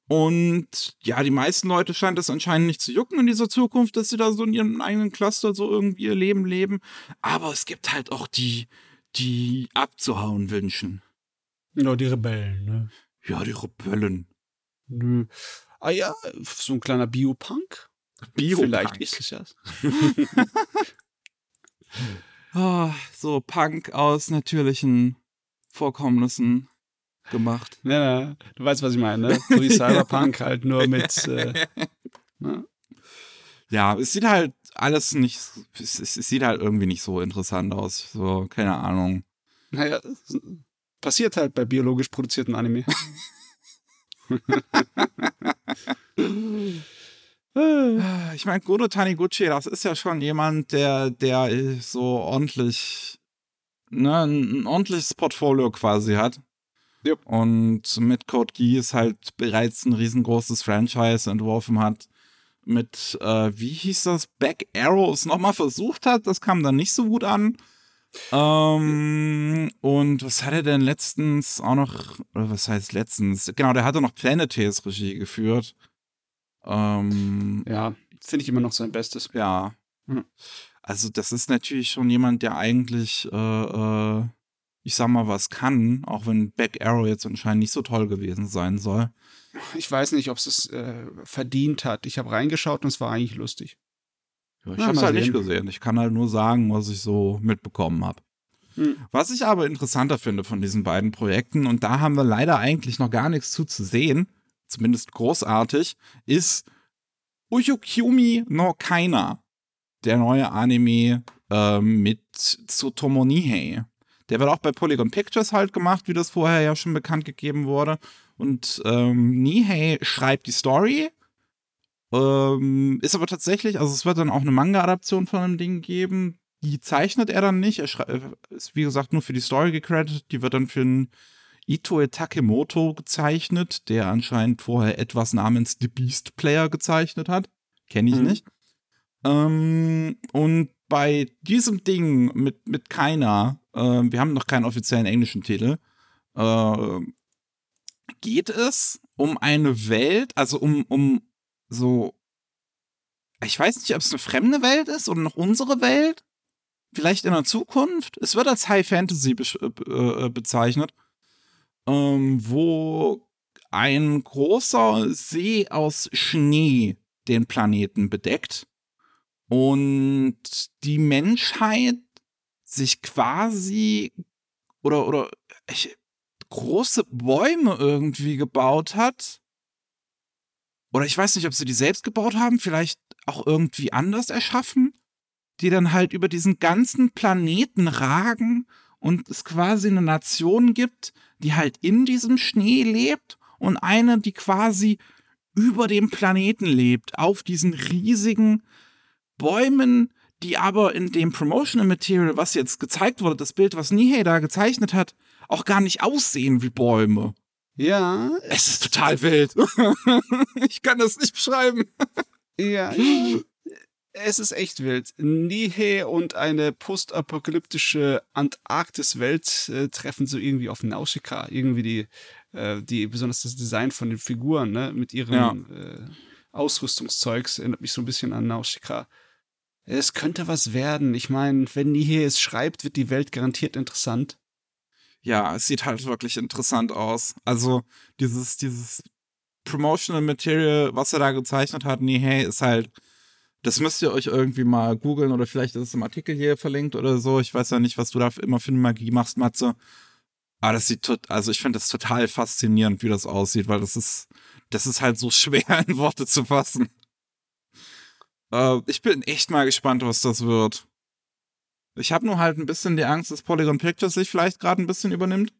Und ja, die meisten Leute scheint es anscheinend nicht zu jucken in dieser Zukunft, dass sie da so in ihrem eigenen Cluster so irgendwie ihr Leben leben. Aber es gibt halt auch die, die abzuhauen wünschen. Ja, die Rebellen, ne? Ja, die Rebellen. Nö. Ah ja, so ein kleiner Biopunk? Biopunk. Vielleicht ist es ja. oh, [laughs] so Punk aus natürlichen Vorkommnissen gemacht. Ja, ja, du weißt, was ich meine, ne? [laughs] So wie Cyberpunk halt nur mit. Äh, ne? Ja, es sieht halt alles nicht, es, es, sieht halt irgendwie nicht so interessant aus. So, keine Ahnung. Naja, passiert halt bei biologisch produzierten Anime. [laughs] [laughs] ich meine, Godo Taniguchi, das ist ja schon jemand, der, der so ordentlich ne, ein, ein ordentliches Portfolio quasi hat. Yep. Und mit Code Geass halt bereits ein riesengroßes Franchise entworfen hat. Mit, äh, wie hieß das, Back Arrows nochmal versucht hat. Das kam dann nicht so gut an. Ähm, und was hat er denn letztens auch noch, oder was heißt letztens? Genau, der hatte noch Planeteers Regie geführt. Ähm, Ja, finde ich immer noch sein Bestes. ja. Mhm. Also, das ist natürlich schon jemand, der eigentlich, äh, äh, ich sag mal, was kann, auch wenn Back Arrow jetzt anscheinend nicht so toll gewesen sein soll. Ich weiß nicht, ob es es äh, verdient hat. Ich habe reingeschaut und es war eigentlich lustig. Ja, ich Na, hab's mal halt nicht sehen. gesehen. Ich kann halt nur sagen, was ich so mitbekommen habe. Hm. Was ich aber interessanter finde von diesen beiden Projekten, und da haben wir leider eigentlich noch gar nichts zu, zu sehen, zumindest großartig, ist Uyokyumi no Kaina, der neue Anime ähm, mit Tsutomu Nihei. Der wird auch bei Polygon Pictures halt gemacht, wie das vorher ja schon bekannt gegeben wurde. Und ähm, Nihei schreibt die Story. Ähm, ist aber tatsächlich, also es wird dann auch eine Manga-Adaption von dem Ding geben. Die zeichnet er dann nicht. Er äh, ist, wie gesagt, nur für die Story gecredited. Die wird dann für einen Itoe Takemoto gezeichnet, der anscheinend vorher etwas namens The Beast Player gezeichnet hat. Kenne ich Mhm. nicht. Ähm, und bei diesem Ding mit, mit keiner, äh, wir haben noch keinen offiziellen englischen Titel, äh, geht es um eine Welt, also um, um so, ich weiß nicht, ob es eine fremde Welt ist oder noch unsere Welt. Vielleicht in der Zukunft. Es wird als High Fantasy besch- äh, äh, bezeichnet, ähm, wo ein großer See aus Schnee den Planeten bedeckt und die Menschheit sich quasi oder oder ich, große Bäume irgendwie gebaut hat. Oder ich weiß nicht, ob sie die selbst gebaut haben, vielleicht auch irgendwie anders erschaffen, die dann halt über diesen ganzen Planeten ragen und es quasi eine Nation gibt, die halt in diesem Schnee lebt und eine, die quasi über dem Planeten lebt, auf diesen riesigen Bäumen, die aber in dem Promotional Material, was jetzt gezeigt wurde, das Bild, was Nihei da gezeichnet hat, auch gar nicht aussehen wie Bäume. Ja, Es ist total wild. [laughs] ich kann das nicht beschreiben. ja. Es ist echt wild. Nihe und eine postapokalyptische Antarktis-Welt äh, treffen so irgendwie auf Nausicaa. Irgendwie die, äh, die, besonders das Design von den Figuren, ne, mit ihrem Ja. äh, Ausrüstungszeugs erinnert mich so ein bisschen an Nausicaa. Es könnte was werden. Ich meine, wenn Nihe es schreibt, wird die Welt garantiert interessant. Ja, es sieht halt wirklich interessant aus. Also dieses, dieses Promotional Material, was er da gezeichnet hat, nee, hey, ist halt, das müsst ihr euch irgendwie mal googeln oder vielleicht ist es im Artikel hier verlinkt oder so. Ich weiß ja nicht, was du da immer für eine Magie machst, Matze. Aber das sieht, also ich finde das total faszinierend, wie das aussieht, weil das ist, das ist halt so [laughs] schwer in Worte zu fassen. Äh, ich bin echt mal gespannt, was das wird. Ich habe nur halt ein bisschen die Angst, dass Polygon Pictures sich vielleicht gerade ein bisschen übernimmt.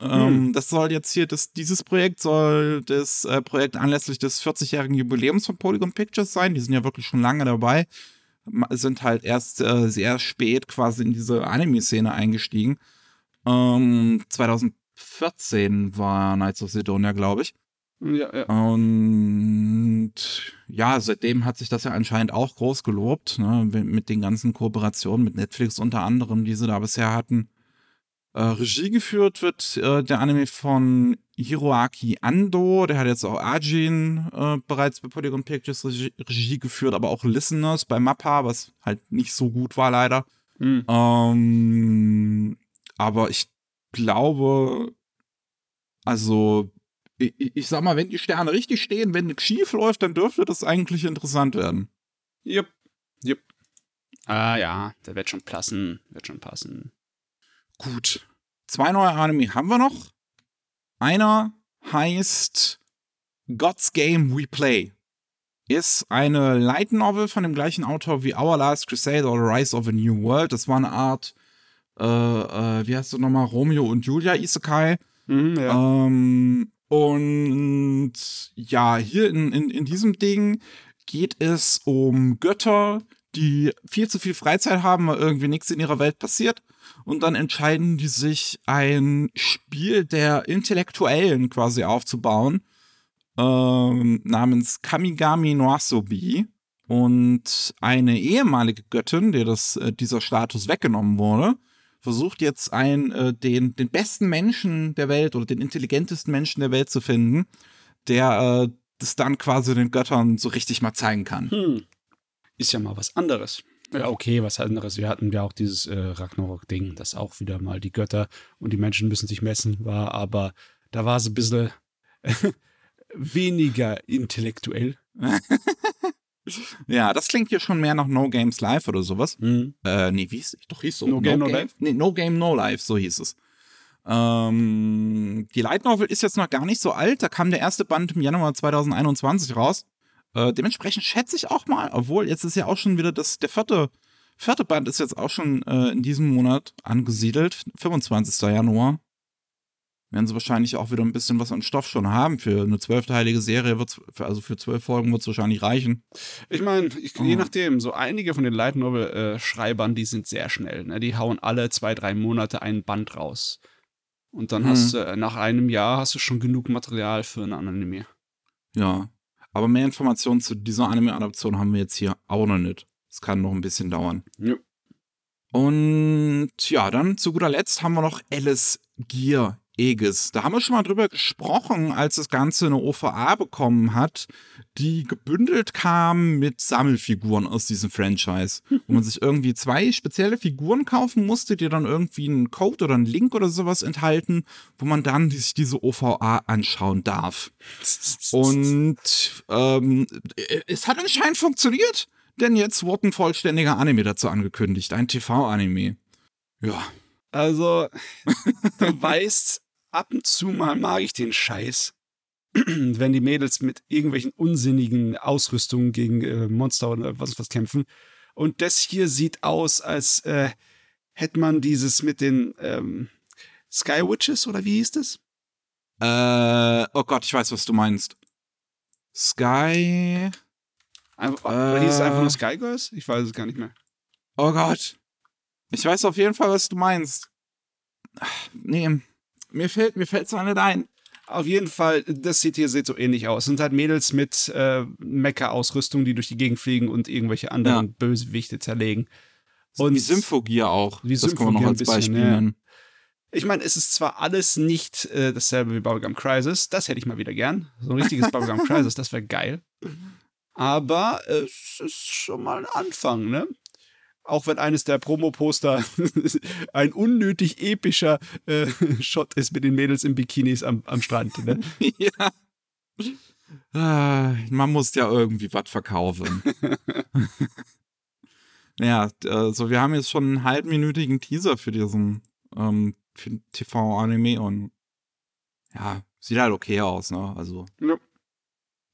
Ähm, das soll jetzt hier, das, dieses Projekt soll das äh, Projekt anlässlich des 40-jährigen Jubiläums von Polygon Pictures sein. Die sind ja wirklich schon lange dabei. Sind halt erst äh, sehr spät quasi in diese Anime-Szene eingestiegen. Ähm, 2014 war Knights of Sidonia, glaube ich. Ja, ja. Und ja, seitdem hat sich das ja anscheinend auch groß gelobt, ne, mit den ganzen Kooperationen mit Netflix unter anderem, die sie da bisher hatten. Äh, Regie geführt wird äh, der Anime von Hiroaki Ando, der hat jetzt auch Ajin äh, bereits bei Polygon Pictures Regie, Regie geführt, aber auch Listeners bei Mappa, was halt nicht so gut war leider. Hm. Ähm, aber ich glaube, also, ich ich sag mal, wenn die Sterne richtig stehen, wenn nichts schief läuft, dann dürfte das eigentlich interessant werden. Jupp. Jupp. Ah ja, der wird schon passen. Wird schon passen. Gut. Zwei neue Anime haben wir noch. Einer heißt God's Game We Play. Ist eine Light Novel von dem gleichen Autor wie Our Last Crusade oder Rise of a New World. Das war eine Art, äh, äh, wie heißt du nochmal, Romeo und Julia Isekai. Mhm, ja. Ähm, und ja, hier in, in, in diesem Ding geht es um Götter, die viel zu viel Freizeit haben, weil irgendwie nichts in ihrer Welt passiert. Und dann entscheiden die sich, ein Spiel der Intellektuellen quasi aufzubauen, ähm, namens Kamigami no Asobi. Und eine ehemalige Göttin, der das, äh, dieser Status weggenommen wurde, versucht jetzt ein, äh, den, den besten Menschen der Welt oder den intelligentesten Menschen der Welt zu finden, der äh, das dann quasi den Göttern so richtig mal zeigen kann. Hm. Ist ja mal was anderes. Ja, okay, was anderes. Wir hatten ja auch dieses äh, Ragnarok-Ding, das auch wieder mal die Götter und die Menschen müssen sich messen war, aber da war es ein bisschen [laughs] weniger intellektuell. [laughs] ja, das klingt hier schon mehr nach No Games Live oder sowas. Mhm. Äh, nee, wie hieß es? Doch hieß so. No Game, No Life? Nee, No Game, No Life, so hieß es. Ähm, die Light Novel ist jetzt noch gar nicht so alt. Da kam der erste Band im Januar 2021 raus. Äh, dementsprechend schätze ich auch mal, obwohl jetzt ist ja auch schon wieder das, der vierte, vierte Band ist jetzt auch schon äh, in diesem Monat angesiedelt. 25. Januar. Werden sie wahrscheinlich auch wieder ein bisschen was an Stoff schon haben. Für eine zwölfteilige Serie wird's, für, also für zwölf Folgen wird es wahrscheinlich reichen. Ich meine, Oh. je nachdem, so einige von den Light Novel-Schreibern, die sind sehr schnell. Ne? Die hauen alle zwei, drei Monate einen Band raus. Und dann Mhm. hast du, äh, nach einem Jahr hast du schon genug Material für ein Anime. Ja. Aber mehr Informationen zu dieser Anime-Adaption haben wir jetzt hier auch noch nicht. Es kann noch ein bisschen dauern. Ja. Und ja, dann zu guter Letzt haben wir noch Alice Gear Aegis. Da haben wir schon mal drüber gesprochen, als das Ganze eine OVA bekommen hat, die gebündelt kam mit Sammelfiguren aus diesem Franchise. [laughs] Wo man sich irgendwie zwei spezielle Figuren kaufen musste, die dann irgendwie einen Code oder einen Link oder sowas enthalten, wo man dann sich diese OVA anschauen darf. [laughs] Und ähm, es hat anscheinend funktioniert, denn jetzt wurde ein vollständiger Anime dazu angekündigt, ein TV-Anime. Ja, Also, du [laughs] weißt, ab und zu mal mag ich den Scheiß, [clears throat] wenn die Mädels mit irgendwelchen unsinnigen Ausrüstungen gegen äh, Monster oder was was kämpfen. Und das hier sieht aus, als äh, hätte man dieses mit den ähm, Sky Witches oder wie hieß das? äh, oh Gott, ich weiß, was du meinst. Sky, Einfach, oder hieß es einfach Äh. nur Sky Girls? Ich weiß es gar nicht mehr. oh Gott. Ich weiß auf jeden Fall, was du meinst. Ach, Nee, mir fällt, mir fällt's noch nicht ein. Auf jeden Fall, das sieht hier sieht so ähnlich aus. Sind halt Mädels mit äh, Mecha-Ausrüstung, die durch die Gegend fliegen und irgendwelche anderen Ja. Bösewichte zerlegen. Und wie Symphogear auch. Wie das kann man noch als bisschen, Beispiel ja. nennen. Ich meine, es ist zwar alles nicht äh, dasselbe wie Bubblegum Crisis, das hätte ich mal wieder gern. So ein richtiges [laughs] Bubblegum Crisis, das wäre geil. Aber es ist schon mal ein Anfang, ne? Auch wenn eines der Promo-Poster [laughs] ein unnötig epischer äh, Shot ist mit den Mädels in Bikinis am, am Strand, ne? [laughs] ja. Ah, Man muss ja irgendwie was verkaufen. [laughs] ja, also wir haben jetzt schon einen halbminütigen Teaser für diesen ähm, TV-Anime und ja, sieht halt okay aus, ne? Also Ja.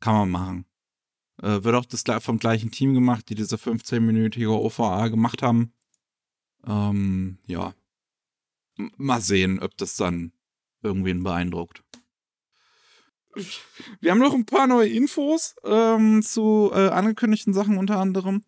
kann man machen. Äh, wird auch das vom gleichen Team gemacht, die diese 15-minütige OVA gemacht haben. Ähm, ja. M mal sehen, ob das dann irgendwen beeindruckt. Wir haben noch ein paar neue Infos ähm, zu äh, angekündigten Sachen unter anderem.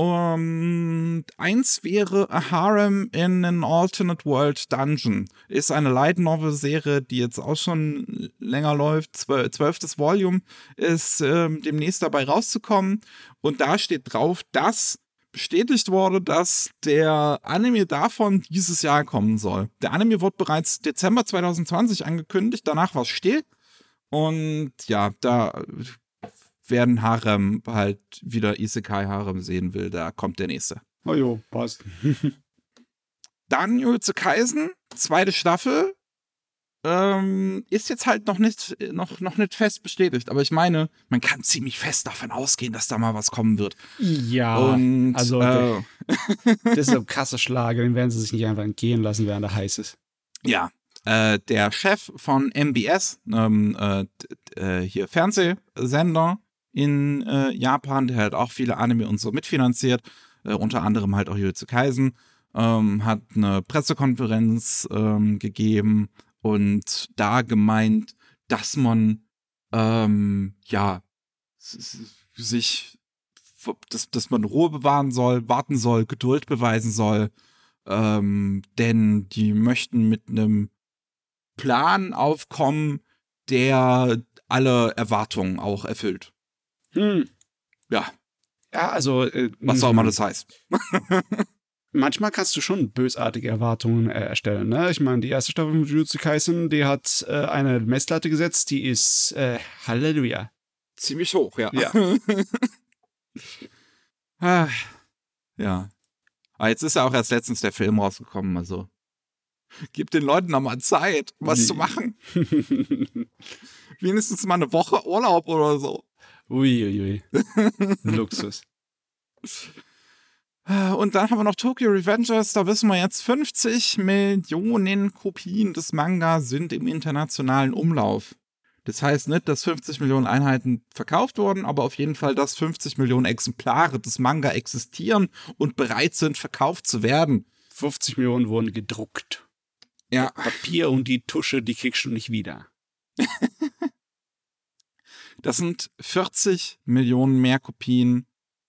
Und eins wäre A Harem in an Alternate World Dungeon. Ist eine Light Novel Serie, die jetzt auch schon länger läuft. Zwölf, zwölftes Volume ist ähm, demnächst dabei rauszukommen. Und da steht drauf, dass bestätigt wurde, dass der Anime davon dieses Jahr kommen soll. Der Anime wurde bereits Dezember 2020 angekündigt, danach war es still. Und ja, da werden Harem halt wieder Isekai Harem sehen will, da kommt der nächste. Oh jo, passt. [laughs] Dann Jujutsu Kaisen, zweite Staffel. Ähm, ist jetzt halt noch nicht, noch, noch nicht fest bestätigt, aber ich meine, man kann ziemlich fest davon ausgehen, dass da mal was kommen wird. Ja, Und also äh, das [laughs] ist ein krasser Schlager, den werden sie sich nicht einfach entgehen lassen, während er heiß ist. Ja, äh, der Chef von MBS, ähm, äh, äh, hier Fernsehsender in äh, Japan, der halt auch viele Anime und so mitfinanziert, äh, unter anderem halt auch Jujutsu Kaisen, ähm, hat eine Pressekonferenz ähm, gegeben und da gemeint, dass man ähm, ja sich dass, dass man Ruhe bewahren soll, warten soll, Geduld beweisen soll. Ähm, denn die möchten mit einem Plan aufkommen, der alle Erwartungen auch erfüllt. Hm. Ja, Ja, also. Äh, was auch immer das heißt. [laughs] manchmal kannst du schon bösartige Erwartungen äh, erstellen. Ne? Ich meine, die erste Staffel von Jujutsu Kaisen, die hat äh, eine Messlatte gesetzt, die ist äh, Halleluja. Ziemlich hoch, ja. Ja. [laughs] Ah, ja. Aber jetzt ist ja auch erst letztens der Film rausgekommen, also. Gib den Leuten noch mal Zeit, was Wie? zu machen. [laughs] Wenigstens mal eine Woche Urlaub oder so. Uiuiui. [laughs] Luxus. Und dann haben wir noch Tokyo Revengers. Da wissen wir jetzt, 50 Millionen Kopien des Manga sind im internationalen Umlauf. Das heißt nicht, dass 50 Millionen Einheiten verkauft wurden, aber auf jeden Fall, dass 50 Millionen Exemplare des Manga existieren und bereit sind, verkauft zu werden. 50 Millionen wurden gedruckt. Ja. Papier und die Tusche, die kriegst du nicht wieder. [laughs] Das sind 40 Millionen mehr Kopien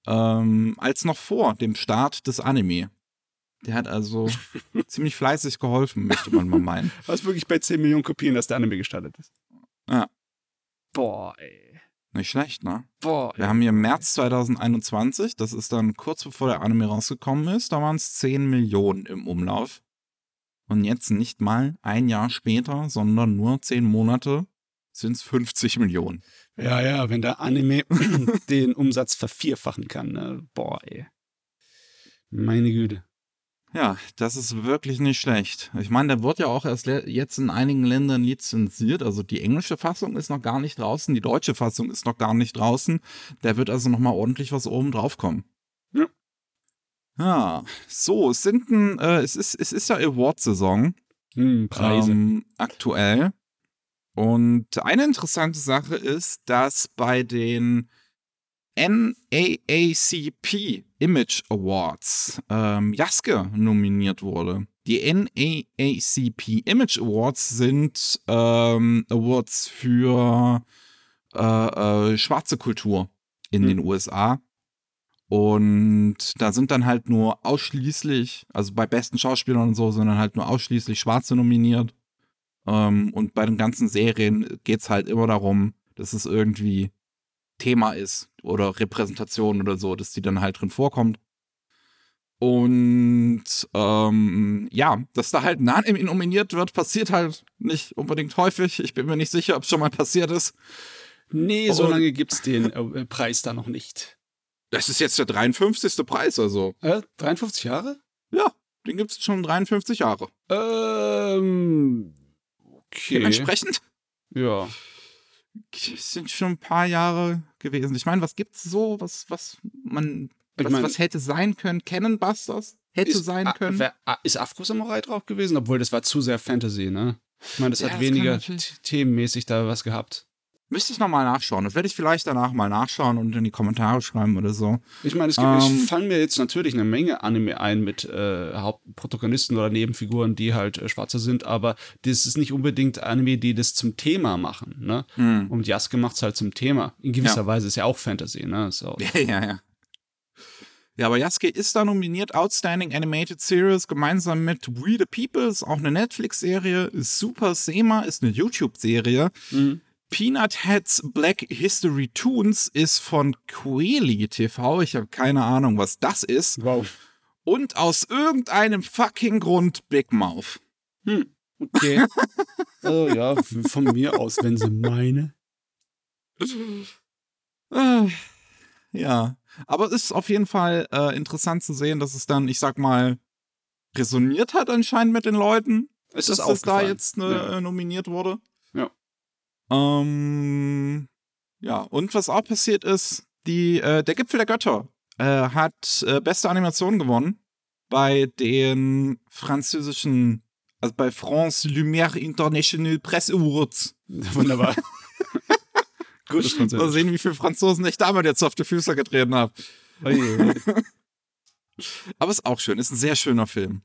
ähm, als noch vor dem Start des Anime. Der hat also [laughs] ziemlich fleißig geholfen, möchte man mal meinen. [laughs] Was wirklich bei 10 Millionen Kopien, dass der Anime gestartet ist. Ja. Boah, ey. Nicht schlecht, ne? Boah. Wir haben hier März 2021, das ist dann kurz bevor der Anime rausgekommen ist, da waren es 10 Millionen im Umlauf. Und jetzt nicht mal ein Jahr später, sondern nur 10 Monate sind es 50 Millionen. Ja, ja, wenn der Anime [clears throat] den Umsatz vervierfachen kann, ne? Boah, ey. Meine Güte. Ja, das ist wirklich nicht schlecht. Ich meine, der wird ja auch erst jetzt in einigen Ländern lizenziert. Also die englische Fassung ist noch gar nicht draußen, die deutsche Fassung ist noch gar nicht draußen. Da wird also noch mal ordentlich was oben drauf kommen. Ja. Ja, so, es sind ein, äh, es ist, es ist ja Award-Saison Hm, Preise. ähm, aktuell. Und eine interessante Sache ist, dass bei den NAACP Image Awards ähm, Yasuke nominiert wurde. Die NAACP Image Awards sind ähm, Awards für äh, äh, schwarze Kultur in Hm. den USA. Und da sind dann halt nur ausschließlich, also bei besten Schauspielern und so, sind dann halt nur ausschließlich Schwarze nominiert. Ähm, und bei den ganzen Serien geht's halt immer darum, dass es irgendwie Thema ist oder Repräsentation oder so, dass die dann halt drin vorkommt. Und ähm, ja, dass da halt ein Anime nominiert wird, passiert halt nicht unbedingt häufig. Ich bin mir nicht sicher, ob es schon mal passiert ist. Nee, so Und- lange gibt's den äh, Preis da noch nicht. Das ist jetzt der 53. Preis, also. Äh, 53 Jahre? Ja, den gibt es schon 53 Jahre. Ähm. Okay. Dementsprechend Ja. es sind schon ein paar Jahre gewesen. Ich meine, was gibt's so, was, was man, Ich was, mein- was hätte sein können? Cannon Busters hätte Ist, sein können. ah, ist Afro-Samurai drauf gewesen? Obwohl, das war zu sehr Fantasy, ne? Ich meine, das Ja, hat das weniger themenmäßig da was gehabt. Müsste ich nochmal nachschauen. Das werde ich vielleicht danach mal nachschauen und in die Kommentare schreiben oder so. Ich meine, es, gibt, Ähm. es fallen mir jetzt natürlich eine Menge Anime ein mit äh, Hauptprotagonisten oder Nebenfiguren, die halt äh, Schwarze sind, aber das ist nicht unbedingt Anime, die das zum Thema machen, ne? Hm. Und Yasuke macht's halt zum Thema. In gewisser Ja. Weise ist ja auch Fantasy, ne? Auch, [laughs] Ja, ja, ja. Ja, aber Yasuke ist da nominiert, Outstanding Animated Series, gemeinsam mit We the People, ist auch eine Netflix-Serie, Super Sema ist eine YouTube-Serie, Mhm. Peanut Heads Black History Toons ist von Queli TV, ich habe keine Ahnung, was das ist, Wow. und aus irgendeinem fucking Grund Big Mouth. Hm. Okay. [laughs] oh ja, von mir aus, wenn sie meine. Äh, ja, aber es ist auf jeden Fall äh, interessant zu sehen, dass es dann, ich sag mal, resoniert hat anscheinend mit den Leuten, Es dass ist das da jetzt ne, Ja. nominiert wurde. Ja. Ähm, ja, und was auch passiert ist, die, äh, der Gipfel der Götter äh, hat äh, beste Animation gewonnen bei den französischen, also bei France Lumière International Press Awards. [laughs] Wunderbar. [laughs] Gutes Mal sehen, wie viele Franzosen ich damit jetzt auf die Füße getreten habe. [laughs] Aber ist auch schön, ist ein sehr schöner Film.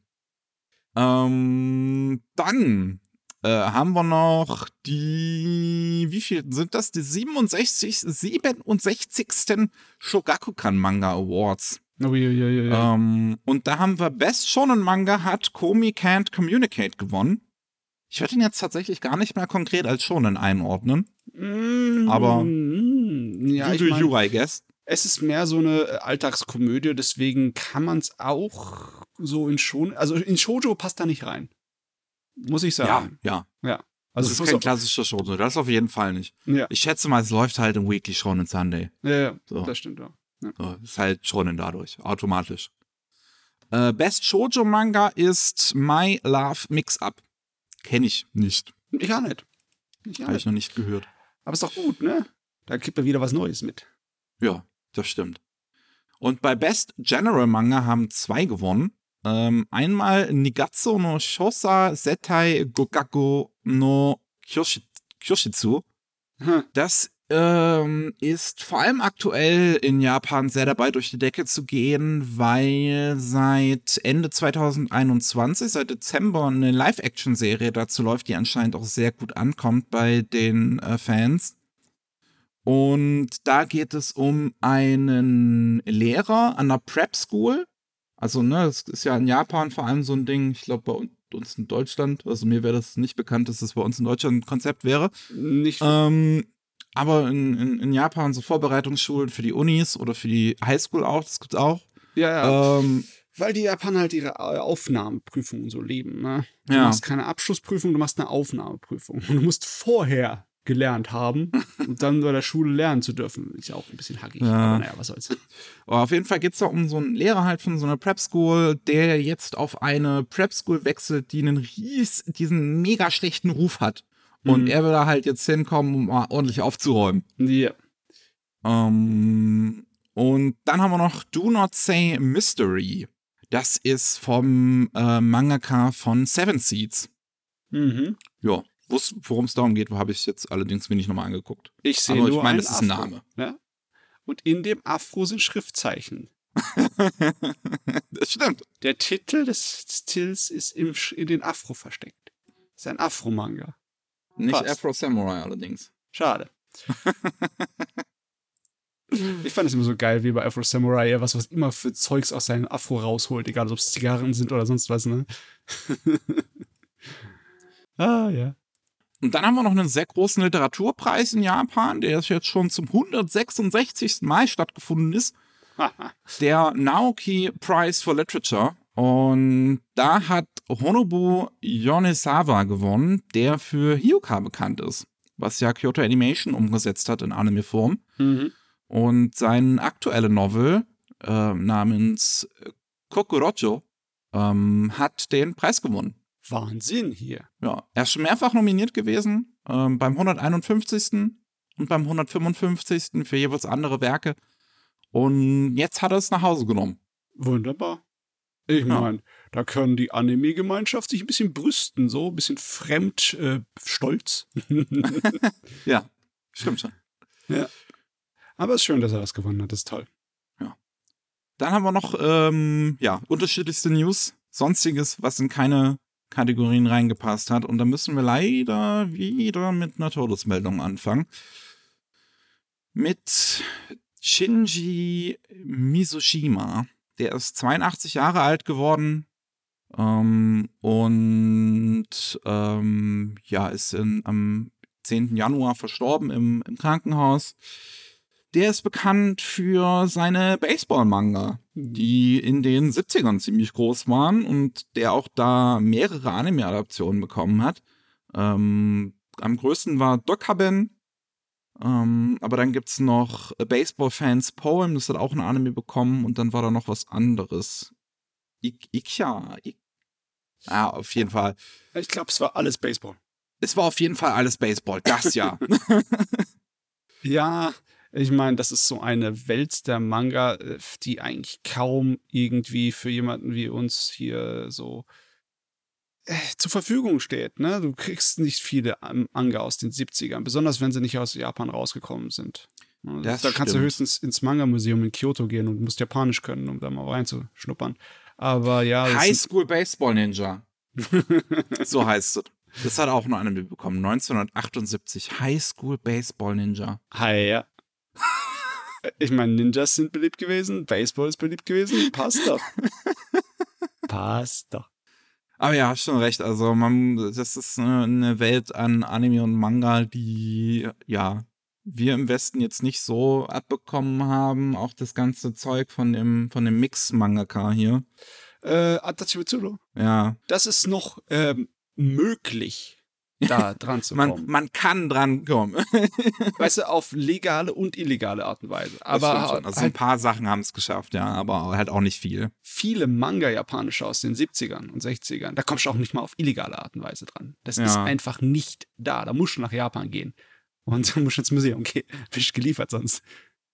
Ähm, dann äh, haben wir noch die, wie viel sind das? Die 67, 67. Shogakukan Manga Awards. Uiuiui. Ähm, und da haben wir Best Shonen Manga hat Komi Can't Communicate gewonnen. Ich würde ihn jetzt tatsächlich gar nicht mehr konkret als Shonen einordnen. Mm, aber- ja, you ich mein, you, I guess. es ist mehr so eine äh, Alltagskomödie, deswegen kann man es auch so in schon, also in Shoujo passt da nicht rein. Muss ich Ja, sagen. ja. Also Das es ist kein klassischer Shonen, das auf jeden Fall nicht. ja, Ich schätze mal, es läuft halt im Weekly Shonen Sunday. ja, ja, So. das stimmt auch. So, ist halt Shonen dadurch, automatisch. Äh, Best Shoujo Manga ist My Love Mix Up. Kenne ich nicht. Ich auch nicht. Ich auch Habe ich noch nicht gehört. Aber ist doch gut, ne? Da gibt er wieder was Neues mit. Ja, das stimmt. Und bei Best General Manga haben zwei gewonnen. Ähm, einmal Nigatsu no Shosa Setai Gogaku no Kyoshi- Kyoshitsu. Hm. Das ähm, ist vor allem aktuell in Japan sehr dabei, durch die Decke zu gehen, weil seit Ende 2021, seit Dezember, eine Live-Action-Serie dazu läuft, die anscheinend auch sehr gut ankommt bei den äh, Fans. Und da geht es um einen Lehrer an der Prep School. Also, ne, es ist ja in Japan vor allem so ein Ding, ich glaube, bei un- uns in Deutschland, also mir wäre das nicht bekannt, dass das bei uns in Deutschland ein Konzept wäre. Nicht Ähm, aber in, in, in Japan so Vorbereitungsschulen für die Unis oder für die Highschool auch, das gibt's auch. ja, ja. Ähm, Weil die Japaner halt ihre äh, Aufnahmeprüfungen so leben, ne? Du Ja. machst keine Abschlussprüfung, du machst eine Aufnahmeprüfung. Und du musst vorher gelernt haben, [laughs] um dann bei der Schule lernen zu dürfen. Ist ja auch ein bisschen hackig, Ja. aber naja, was soll's. aber auf jeden Fall geht's da um so einen Lehrer halt von so einer Prep School, der jetzt auf eine Prep School wechselt, die einen ries, diesen mega schlechten Ruf hat. Und Mhm. er will da halt jetzt hinkommen, um mal ordentlich aufzuräumen. Ja. Ähm, und dann haben wir noch Do Not Say Mystery. Das ist vom äh, Mangaka von Seven Seeds. Mhm. Ja, worum es darum geht, habe ich jetzt allerdings mir nicht nochmal angeguckt. Ich sehe Aber nur ich meine, das ist ein Name. Ne? Und in dem Afro sind Schriftzeichen. [laughs] das stimmt. Der Titel des Stills ist im, in den Afro versteckt. Das ist ein Afro-Manga. Nicht Passt. Afro Samurai allerdings. Schade. [laughs] ich fand es immer so geil, wie bei Afro Samurai, er was, was immer für Zeugs aus seinem Afro rausholt, egal ob es Zigarren sind oder sonst was, ne? [laughs] ah, ja. Und dann haben wir noch einen sehr großen Literaturpreis in Japan, der jetzt schon zum 166. Mal stattgefunden ist. [laughs] der Naoki Prize for Literature. Und da hat Honobu Yonezawa gewonnen, der für Hyoka bekannt ist, was ja Kyoto Animation umgesetzt hat in Anime-Form. mhm. Und sein aktuelle Novel äh, namens Kokorocho ähm, hat den Preis gewonnen. Wahnsinn hier. Ja, er ist schon mehrfach nominiert gewesen, ähm, beim 151. und beim 155. für jeweils andere Werke. Und jetzt hat er es nach Hause genommen. Wunderbar. Ich Ja. meine, da können die Anime-Gemeinschaft sich ein bisschen brüsten, so ein bisschen fremd äh, stolz. [laughs] [laughs] Ja, stimmt schon. Aber es ist schön, dass er das gewonnen hat, das ist toll. Dann haben wir noch, ähm, ja, unterschiedlichste News, sonstiges, was in keine Kategorien reingepasst hat. Und da müssen wir leider wieder mit einer Todesmeldung anfangen. Mit Shinji Mizushima. Der ist 82 Jahre alt geworden. Ähm, und ähm, ja, ist in, am 10. Januar verstorben im, im Krankenhaus. Der ist bekannt für seine Baseball-Manga, die in den 70ern ziemlich groß waren und der auch da mehrere Anime-Adaptionen bekommen hat. Ähm, am größten war Dokaben, ähm, aber dann gibt's noch A Baseball Fans Poem, das hat auch ein Anime bekommen und dann war da noch was anderes. Ik Ikya. Ik ah, auf jeden Fall. Ich glaube, es war alles Baseball. Es war auf jeden Fall alles Baseball, das ja. [laughs] [laughs] Ja, ich meine, das ist so eine Welt der Manga, äh, die eigentlich kaum irgendwie für jemanden wie uns hier so äh, zur Verfügung steht. Ne? Du kriegst nicht viele ähm, Manga aus den 70ern, besonders wenn sie nicht aus Japan rausgekommen sind. Ne, Das da kannst du höchstens ins Manga-Museum in Kyoto gehen und musst Japanisch können, um da mal reinzuschnuppern. Aber ja, High School Baseball Ninja. [laughs] So heißt es. Das hat auch nur eine bekommen. 1978 High School Baseball Ninja. Hi, ja. Ich meine, Ninjas sind beliebt gewesen, Baseball ist beliebt gewesen, passt doch. [laughs] passt doch. Aber ja, schon recht. Also, man, das ist eine Welt an Anime und Manga, die, ja, wir im Westen jetzt nicht so abbekommen haben. Auch das ganze Zeug von dem, von dem Mix-Mangaka hier. Äh, Mitsuru. Ja. Das ist noch ähm, möglich, da [laughs] dran zu Man, kommen. man kann dran kommen. [laughs] weißt du, auf legale und illegale Art und Weise. Aber schon. also ein halt paar Sachen haben es geschafft, ja, aber halt auch nicht viel. viele Manga-Japanische aus den 70ern und 60ern, da kommst du auch nicht mal auf illegale Art und Weise dran. Das Ja. ist einfach nicht da. Da musst du nach Japan gehen. Und du [laughs] musst ins Museum gehen. Bist geliefert sonst.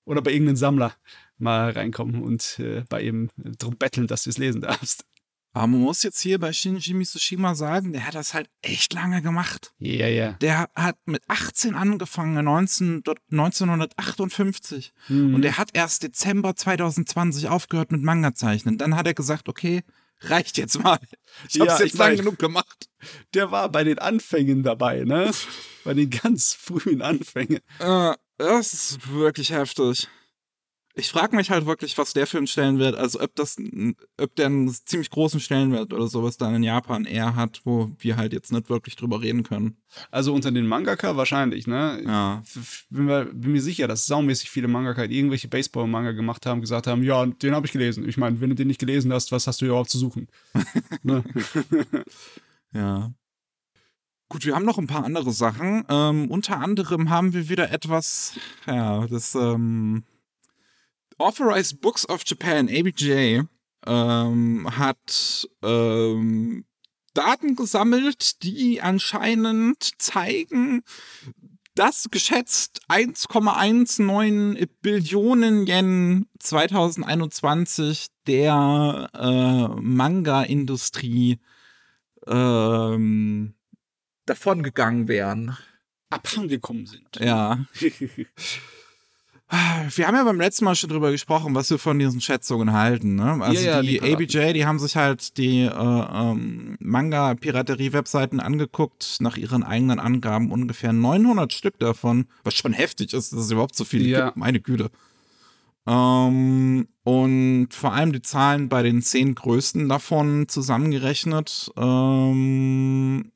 Oder bei irgendeinem Sammler mal reinkommen und äh, bei ihm drum betteln, dass du es lesen darfst. Aber man muss jetzt hier bei Shinji Mitsushima sagen, der hat das halt echt lange gemacht. Ja, ja. Der hat mit 18 angefangen, 19, 1958. Mhm. Und er hat erst Dezember 2020 aufgehört mit Manga zeichnen. Dann hat er gesagt, okay, reicht jetzt mal. Ich hab's Ja, jetzt lang genug gemacht. Der war bei den Anfängen dabei, ne? [laughs] bei den ganz frühen Anfängen. Äh, das ist wirklich heftig. Ich frage mich halt wirklich, was der für einen Stellenwert, also ob das, ob der einen ziemlich großen Stellenwert oder sowas dann in Japan eher hat, wo wir halt jetzt nicht wirklich drüber reden können. Also unter den Mangaka wahrscheinlich, ne? Ja. Bin mir, bin mir sicher, dass saumäßig viele Mangaka, die irgendwelche Baseball-Manga gemacht haben, gesagt haben, ja, den habe ich gelesen. Ich meine, wenn du den nicht gelesen hast, was hast du überhaupt zu suchen? [laughs] ne? Ja. Gut, wir haben noch ein paar andere Sachen. Ähm, unter anderem haben wir wieder etwas, ja, das ähm, Authorized Books of Japan, ABJ, ähm, hat ähm, Daten gesammelt, die anscheinend zeigen, dass geschätzt 1,19 Billionen Yen 2021 der äh, Manga-Industrie ähm, davongegangen wären. Abhandengekommen sind. Ja. [laughs] Wir haben ja beim letzten Mal schon drüber gesprochen, was wir von diesen Schätzungen halten. Ne? Also Ja, ja, die, die. ABJ, die haben sich halt die äh, ähm, Manga-Piraterie-Webseiten angeguckt, nach ihren eigenen Angaben ungefähr 900 Stück davon, was schon heftig ist, dass es überhaupt so viele Ja. gibt, meine Güte. Ähm, und vor allem die Zahlen bei den zehn größten davon zusammengerechnet, ähm,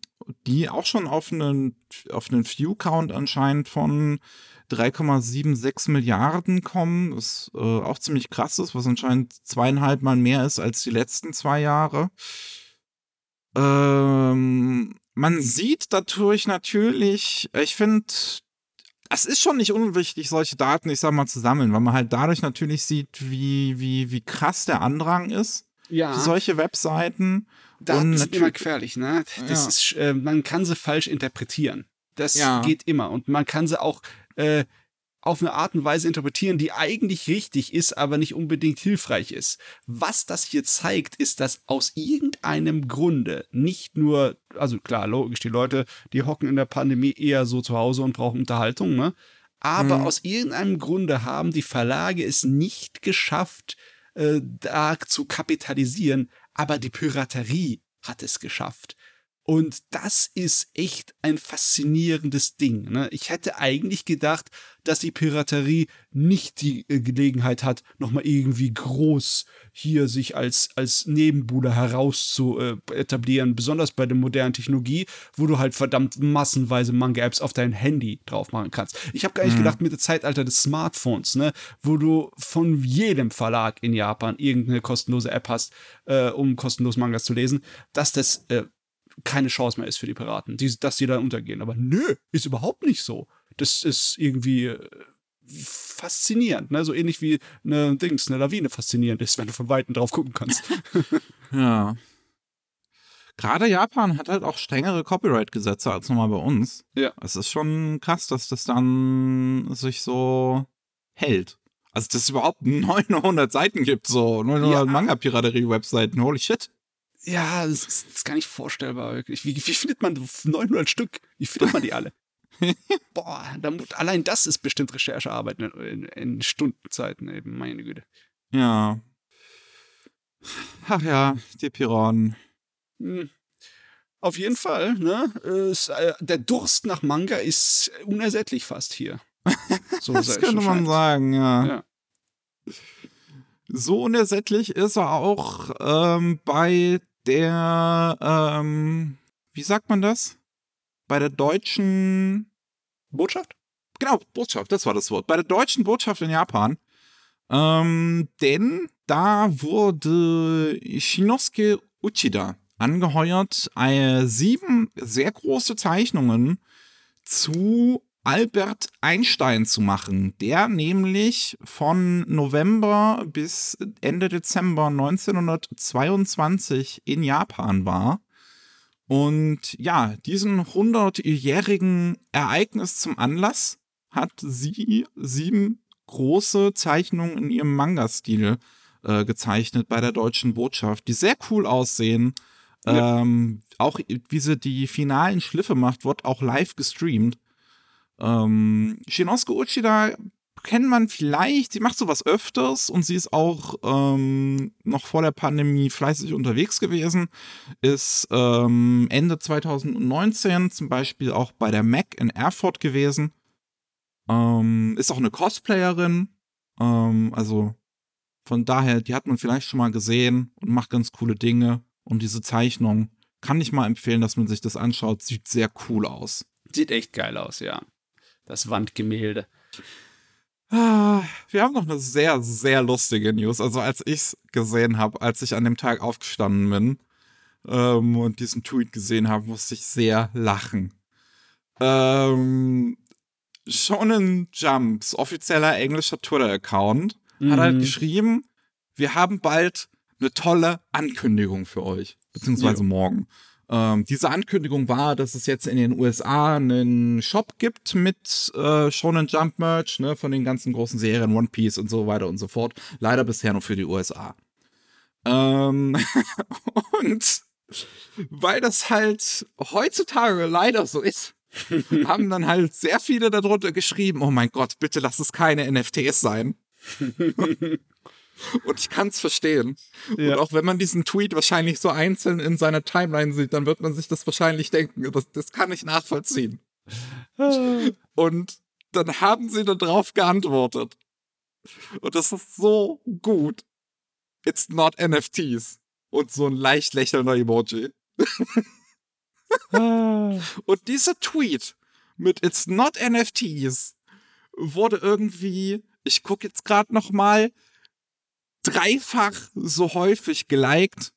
die auch schon auf einen, auf einen View-Count anscheinend von 3,76 Milliarden kommen, was äh, auch ziemlich krass ist, was anscheinend zweieinhalb Mal mehr ist als die letzten zwei Jahre. Ähm, man sieht dadurch natürlich, ich finde, es ist schon nicht unwichtig, solche Daten, ich sag mal, zu sammeln, weil man halt dadurch natürlich sieht, wie, wie, wie krass der Andrang ist Ja, für solche Webseiten. Daten sind immer gefährlich, ne? Das Ja. ist, äh, man kann sie falsch interpretieren. Das Ja. geht immer. Und man kann sie auch äh, auf eine Art und Weise interpretieren, die eigentlich richtig ist, aber nicht unbedingt hilfreich ist. Was das hier zeigt, ist, dass aus irgendeinem Grunde nicht nur, also klar, logisch, die Leute, die hocken in der Pandemie eher so zu Hause und brauchen Unterhaltung, ne? Aber Mhm. aus irgendeinem Grunde haben die Verlage es nicht geschafft, äh, da zu kapitalisieren, aber die Piraterie hat es geschafft. Und das ist echt ein faszinierendes Ding. Ne? Ich hätte eigentlich gedacht, dass die Piraterie nicht die äh, Gelegenheit hat, nochmal irgendwie groß hier sich als, als Nebenbuhler heraus zu äh, etablieren, besonders bei der modernen Technologie, wo du halt verdammt massenweise Manga-Apps auf dein Handy drauf machen kannst. Ich habe gar nicht Mhm. gedacht, mit dem Zeitalter des Smartphones, ne, wo du von jedem Verlag in Japan irgendeine kostenlose App hast, äh, um kostenlos Mangas zu lesen, dass das äh, keine Chance mehr ist für die Piraten, die, dass die da untergehen. Aber nö, ist überhaupt nicht so. Das ist irgendwie äh, faszinierend, ne? So ähnlich wie eine Dings, eine Lawine faszinierend ist, wenn du von Weitem drauf gucken kannst. [laughs] [laughs] Ja. Gerade Japan hat halt auch strengere Copyright-Gesetze als nochmal bei uns. Ja. Es ist schon krass, dass das dann sich so hält. Also, dass es überhaupt [laughs] 900 Seiten gibt, so 900 Ja. Manga-Piraterie-Webseiten. Holy shit. Ja, das ist, das ist gar nicht vorstellbar, wirklich. Wie, wie findet man 900 Stück? Wie findet man die alle? [laughs] Boah, da, allein das ist bestimmt Recherchearbeit in, in, Stundenzeiten eben, meine Güte. Ja. Ach ja, die Piraten. Hm. Auf jeden Fall, ne? Es, äh, der Durst nach Manga ist unersättlich fast hier. [laughs] So das könnte man sagen, ja. ja. So unersättlich ist er auch ähm, bei der, ähm, wie sagt man das? Bei der deutschen Botschaft? Genau, Botschaft, das war das Wort. Bei der deutschen Botschaft in Japan. Ähm, denn da wurde Shinosuke Uchida angeheuert, äh, sieben sehr große Zeichnungen zu Albert Einstein zu machen, der nämlich von November bis Ende Dezember 1922 in Japan war. Und ja, diesen 100-jährigen Ereignis zum Anlass hat sie sieben große Zeichnungen in ihrem Manga-Stil äh, gezeichnet bei der deutschen Botschaft, die sehr cool aussehen. Ja. Ähm, auch wie sie die finalen Schliffe macht, wird auch live gestreamt. Ähm, Shinosuke Uchida kennt man vielleicht, sie macht sowas öfters und sie ist auch ähm, noch vor der Pandemie fleißig unterwegs gewesen. Ist ähm, Ende 2019 zum Beispiel auch bei der Mac in Erfurt gewesen. Ähm, ist auch eine Cosplayerin. Ähm, also von daher, die hat man vielleicht schon mal gesehen und macht ganz coole Dinge. Und diese Zeichnung kann ich mal empfehlen, dass man sich das anschaut. Sieht sehr cool aus. Sieht echt geil aus, ja das Wandgemälde. Ah, wir haben noch eine sehr, sehr lustige News. Also als ich es gesehen habe, als ich an dem Tag aufgestanden bin ähm, und diesen Tweet gesehen habe, musste ich sehr lachen. Ähm, Shonen Jumps, offizieller englischer Twitter-Account, mhm. hat halt mhm. geschrieben, wir haben bald eine tolle Ankündigung für euch. Beziehungsweise jo. morgen. Ähm, diese Ankündigung war, dass es jetzt in den USA einen Shop gibt mit äh, Shonen Jump Merch, ne, von den ganzen großen Serien, One Piece und so weiter und so fort. Leider bisher nur für die USA. Ähm, [laughs] und weil das halt heutzutage leider so ist, [laughs] haben dann halt sehr viele darunter geschrieben, oh mein Gott, bitte lass es keine NFTs sein. [laughs] Und ich kann es verstehen. Ja. Und auch wenn man diesen Tweet wahrscheinlich so einzeln in seiner Timeline sieht, dann wird man sich das wahrscheinlich denken. Das, das kann ich nachvollziehen. [laughs] Und dann haben sie darauf geantwortet. Und das ist so gut. It's not NFTs. Und so ein leicht lächelnder Emoji. [laughs] Und dieser Tweet mit It's not NFTs wurde irgendwie, ich gucke jetzt gerade noch mal, dreifach so häufig geliked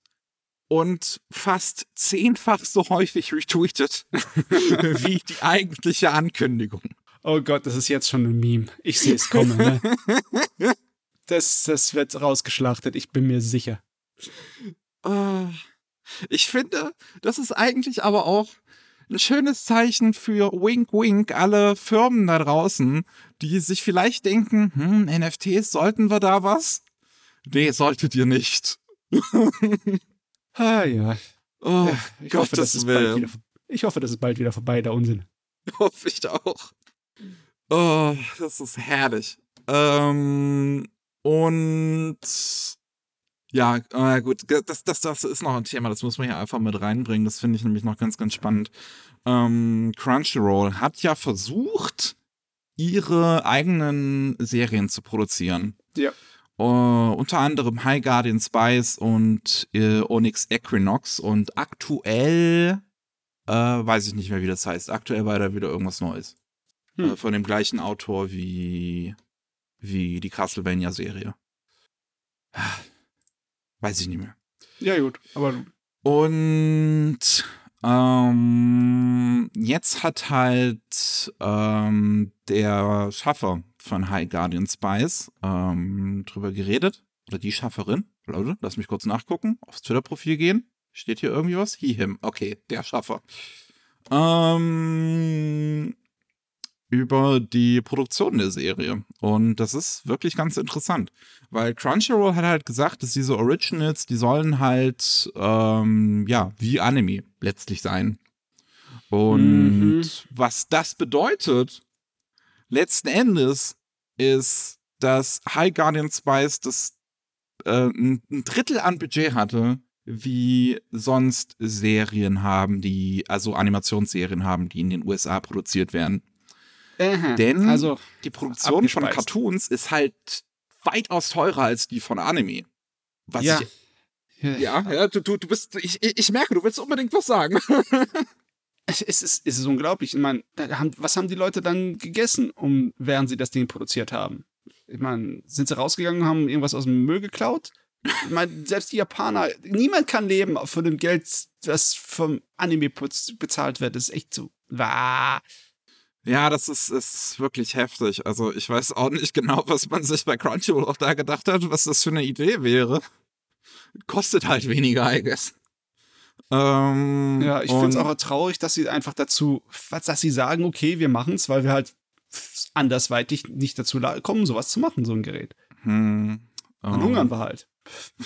und fast zehnfach so häufig retweetet [laughs] wie die eigentliche Ankündigung. Oh Gott, das ist jetzt schon ein Meme. Ich sehe es kommen. Ne? [laughs] Das, das wird rausgeschlachtet, ich bin mir sicher. Uh, ich finde, das ist eigentlich aber auch ein schönes Zeichen für Wink Wink alle Firmen da draußen, die sich vielleicht denken, hm, NFTs, sollten wir da was? Nee, solltet ihr nicht. [laughs] ah ja. Oh, ich, hoffe, das ist bald wieder, ich hoffe, das ist bald wieder vorbei, der Unsinn. [laughs] Hoffe ich auch. Oh, das ist herrlich. Ähm, und ja, äh, gut, das, das, das ist noch ein Thema, das muss man hier einfach mit reinbringen. Das finde ich nämlich noch ganz, ganz spannend. Ähm, Crunchyroll hat ja versucht, ihre eigenen Serien zu produzieren. Ja. Uh, unter anderem High Guardian Spice und äh, Onyx Equinox und aktuell äh, weiß ich nicht mehr, wie das heißt. Aktuell war da wieder irgendwas Neues. Hm. Von dem gleichen Autor wie, wie die Castlevania-Serie. [sighs] Weiß ich nicht mehr. Ja, gut, aber. Und ähm, jetzt hat halt ähm, der Schaffer von High Guardian Spice ähm, drüber geredet. Oder die Schafferin. Leute, lass mich kurz nachgucken. Aufs Twitter-Profil gehen. Steht hier irgendwie was? He, him. Okay, der Schaffer. Ähm, über die Produktion der Serie. Und das ist wirklich ganz interessant. Weil Crunchyroll hat halt gesagt, dass diese Originals, die sollen halt, ähm, ja, wie Anime letztlich sein. Und mhm. was das bedeutet, letzten Endes ist, dass High Guardian Spice das äh, ein Drittel an Budget hatte, wie sonst Serien haben, die, also Animationsserien haben, die in den USA produziert werden. Aha, Denn also, die Produktion von. Cartoons ist halt weitaus teurer als die von Anime. Was ja. ich, ja, ja, du, du, du bist, ich, ich ich merke, du willst unbedingt was sagen. [laughs] Es ist, es ist unglaublich. Ich meine, haben, was haben die Leute dann gegessen, um, während sie das Ding produziert haben? Ich meine, sind sie rausgegangen und haben irgendwas aus dem Müll geklaut? Ich meine, selbst die Japaner, niemand kann leben von dem Geld, das vom Anime bezahlt wird. Das ist echt so. Wah. Ja, das ist, ist wirklich heftig. Also ich weiß auch nicht genau, was man sich bei Crunchyroll auch da gedacht hat, was das für eine Idee wäre. Kostet halt weniger, I guess. Ähm, Ja, ich finde es auch traurig, dass sie einfach dazu, dass sie sagen, okay, wir machen es, weil wir halt andersweitig nicht dazu kommen, sowas zu machen, so ein Gerät. Hm, ähm, hungern wir halt. [laughs]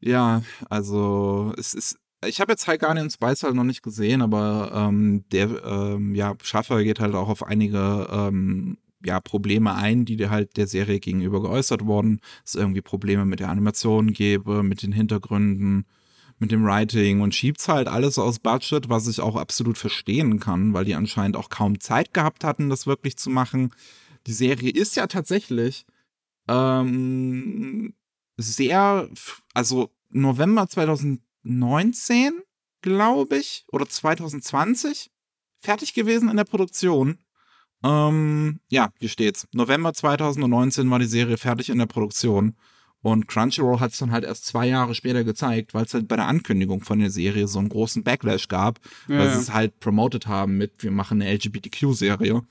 Ja, also es ist. Ich habe jetzt High Guardian Spice halt noch nicht gesehen, aber ähm, der ähm, ja, Schaffer geht halt auch auf einige ähm, ja, Probleme ein, die dir halt der Serie gegenüber geäußert wurden. Es irgendwie Probleme mit der Animation gäbe, mit den Hintergründen, mit dem Writing und schiebt's halt alles aus Budget, was ich auch absolut verstehen kann, weil die anscheinend auch kaum Zeit gehabt hatten, das wirklich zu machen. Die Serie ist ja tatsächlich ähm, sehr, also November 2019, glaube ich, oder 2020 fertig gewesen in der Produktion. Ähm, ja, hier steht's. November 2019 war die Serie fertig in der Produktion. Und Crunchyroll hat es dann halt erst zwei Jahre später gezeigt, weil es halt bei der Ankündigung von der Serie so einen großen Backlash gab, Ja, weil ja. sie es halt promoted haben mit, wir machen eine LGBTQ-Serie.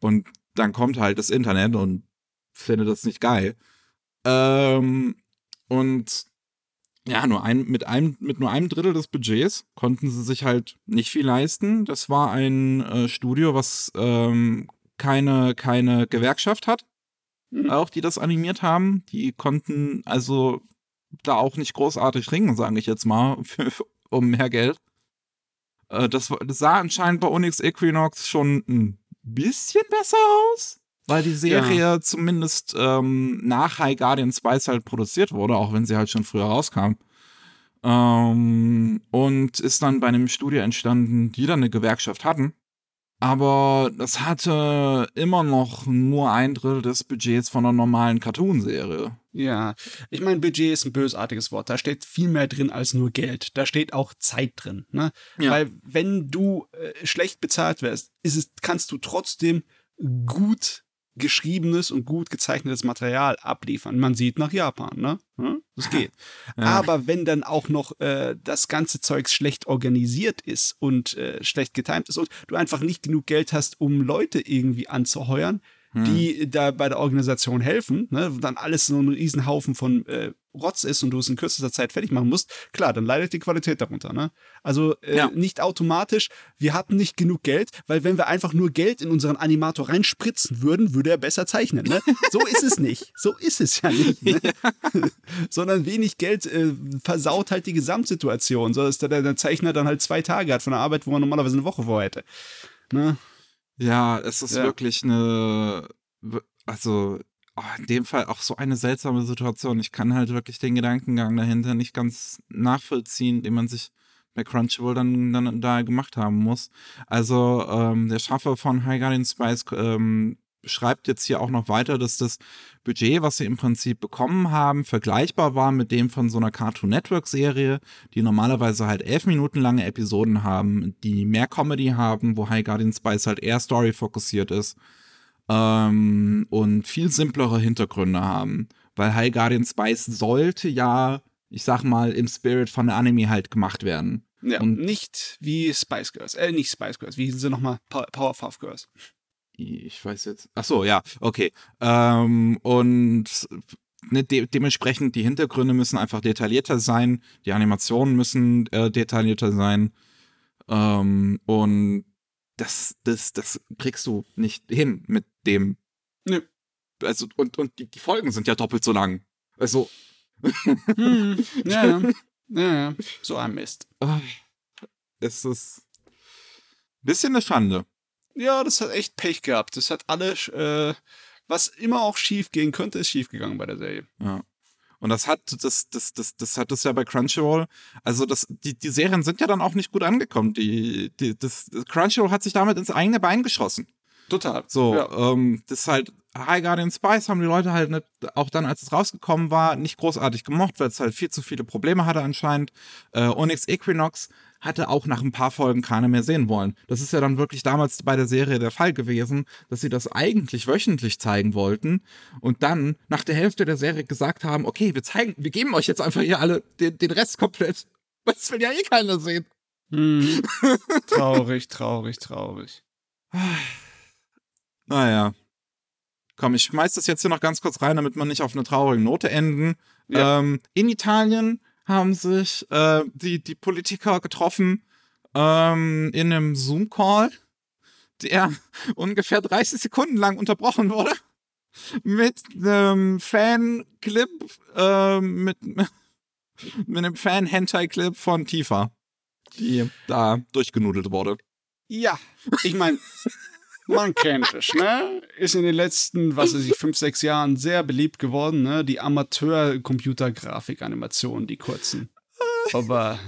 Und dann kommt halt das Internet und findet das nicht geil. Ähm, und ja, nur ein, mit, einem, mit nur einem Drittel des Budgets konnten sie sich halt nicht viel leisten. Das war ein äh, Studio, was ähm, keine, keine Gewerkschaft hat, [laughs] Auch die das animiert haben. Die konnten also da auch nicht großartig ringen, sage ich jetzt mal, für, [laughs] für, um mehr Geld. Äh, das, das sah anscheinend bei Onyx Equinox schon ein bisschen besser aus, weil die Serie zumindest ähm, nach High Guardian Spice halt produziert wurde, auch wenn sie halt schon früher rauskam. Ähm, und ist dann bei einem Studio entstanden, die dann eine Gewerkschaft hatten. Aber das hatte immer noch nur ein Drittel des Budgets von einer normalen Cartoon-Serie. Ja, ich meine, Budget ist ein bösartiges Wort. Da steht viel mehr drin als nur Geld. Da steht auch Zeit drin. Ne? Ja. Weil wenn du äh, schlecht bezahlt wirst, ist es, kannst du trotzdem gut geschriebenes und gut gezeichnetes Material abliefern. Man sieht nach Japan, ne? Hm? Das geht. [laughs] Ja. Aber wenn dann auch noch äh, das ganze Zeugs schlecht organisiert ist und äh, schlecht getimt ist und du einfach nicht genug Geld hast, um Leute irgendwie anzuheuern, Hm. die da bei der Organisation helfen, ne, wo dann alles so ein Riesenhaufen von äh, Rotz ist und du es in kürzester Zeit fertig machen musst, klar, dann leidet die Qualität darunter. Ne? Also äh, Ja. nicht automatisch, wir hatten nicht genug Geld, weil wenn wir einfach nur Geld in unseren Animator reinspritzen würden, würde er besser zeichnen. Ne? [laughs] So ist es nicht. So ist es ja nicht. Ne? [laughs] Sondern wenig Geld äh, versaut halt die Gesamtsituation, so dass der, der Zeichner dann halt zwei Tage hat von der Arbeit, wo man normalerweise eine Woche vor hätte. Ne? Ja, es ist Ja. wirklich eine, also oh, in dem Fall auch so eine seltsame Situation. Ich kann halt wirklich den Gedankengang dahinter nicht ganz nachvollziehen, den man sich bei Crunchyroll dann, dann da gemacht haben muss. Also ähm, der Schaffer von High Guardian Spice ähm, schreibt jetzt hier auch noch weiter, dass das Budget, was sie im Prinzip bekommen haben, vergleichbar war mit dem von so einer Cartoon Network Serie, die normalerweise halt elf Minuten lange Episoden haben, die mehr Comedy haben, wo High Guardian Spice halt eher Story fokussiert ist ähm, und viel simplere Hintergründe haben, weil High Guardian Spice sollte ja, ich sag mal, im Spirit von der Anime halt gemacht werden. Ja, Und- nicht wie Spice Girls. Äh, nicht Spice Girls. Wie hießen sie nochmal? Power- Powerpuff Girls. Ich weiß jetzt. Ach so, ja, okay. Ähm, und ne, de dementsprechend die Hintergründe müssen einfach detaillierter sein, die Animationen müssen äh, detaillierter sein. Ähm, und das, das, das kriegst du nicht hin mit dem. Nö. Also, und, und die, die Folgen sind ja doppelt so lang. Also, Hm, ja, ja. [laughs] ja. So ein Mist. es ist ein bisschen eine Schande. Ja, das hat echt Pech gehabt. Das hat alle, äh, was immer auch schief gehen könnte, ist schief gegangen bei der Serie. Ja. Und das hat, das, das, das, das hat das ja bei Crunchyroll. Also das, die, die Serien sind ja dann auch nicht gut angekommen. Die, die, das, Crunchyroll hat sich damit ins eigene Bein geschossen. Total. So, ja. ähm, das ist halt High Guardian Spice haben die Leute halt nicht, auch dann, als es rausgekommen war, nicht großartig gemocht, weil es halt viel zu viele Probleme hatte anscheinend. Äh, Onyx Equinox hatte auch nach ein paar Folgen keiner mehr sehen wollen. Das ist ja dann wirklich damals bei der Serie der Fall gewesen, dass sie das eigentlich wöchentlich zeigen wollten und dann nach der Hälfte der Serie gesagt haben, okay, wir zeigen, wir geben euch jetzt einfach hier alle den, den Rest komplett. [laughs] Das will ja eh keiner sehen. Hm. [laughs] traurig, traurig, traurig. [sighs] Naja. Komm, ich schmeiß das jetzt hier noch ganz kurz rein, damit wir nicht auf eine traurige Note enden. Ja. Ähm, in Italien haben sich äh, die, die Politiker getroffen ähm, in einem Zoom-Call, der [laughs] ungefähr 30 Sekunden lang unterbrochen wurde. Mit einem Fan-Clip, äh, mit, [laughs] mit einem Fan-Hentai-Clip von Tifa, die da durchgenudelt wurde. Ja, ich meine, man kennt es, ne? Ist in den letzten, was weiß ich, fünf, sechs Jahren sehr beliebt geworden, ne? Die Amateur-Computer-Grafik-Animationen, die kurzen. Aber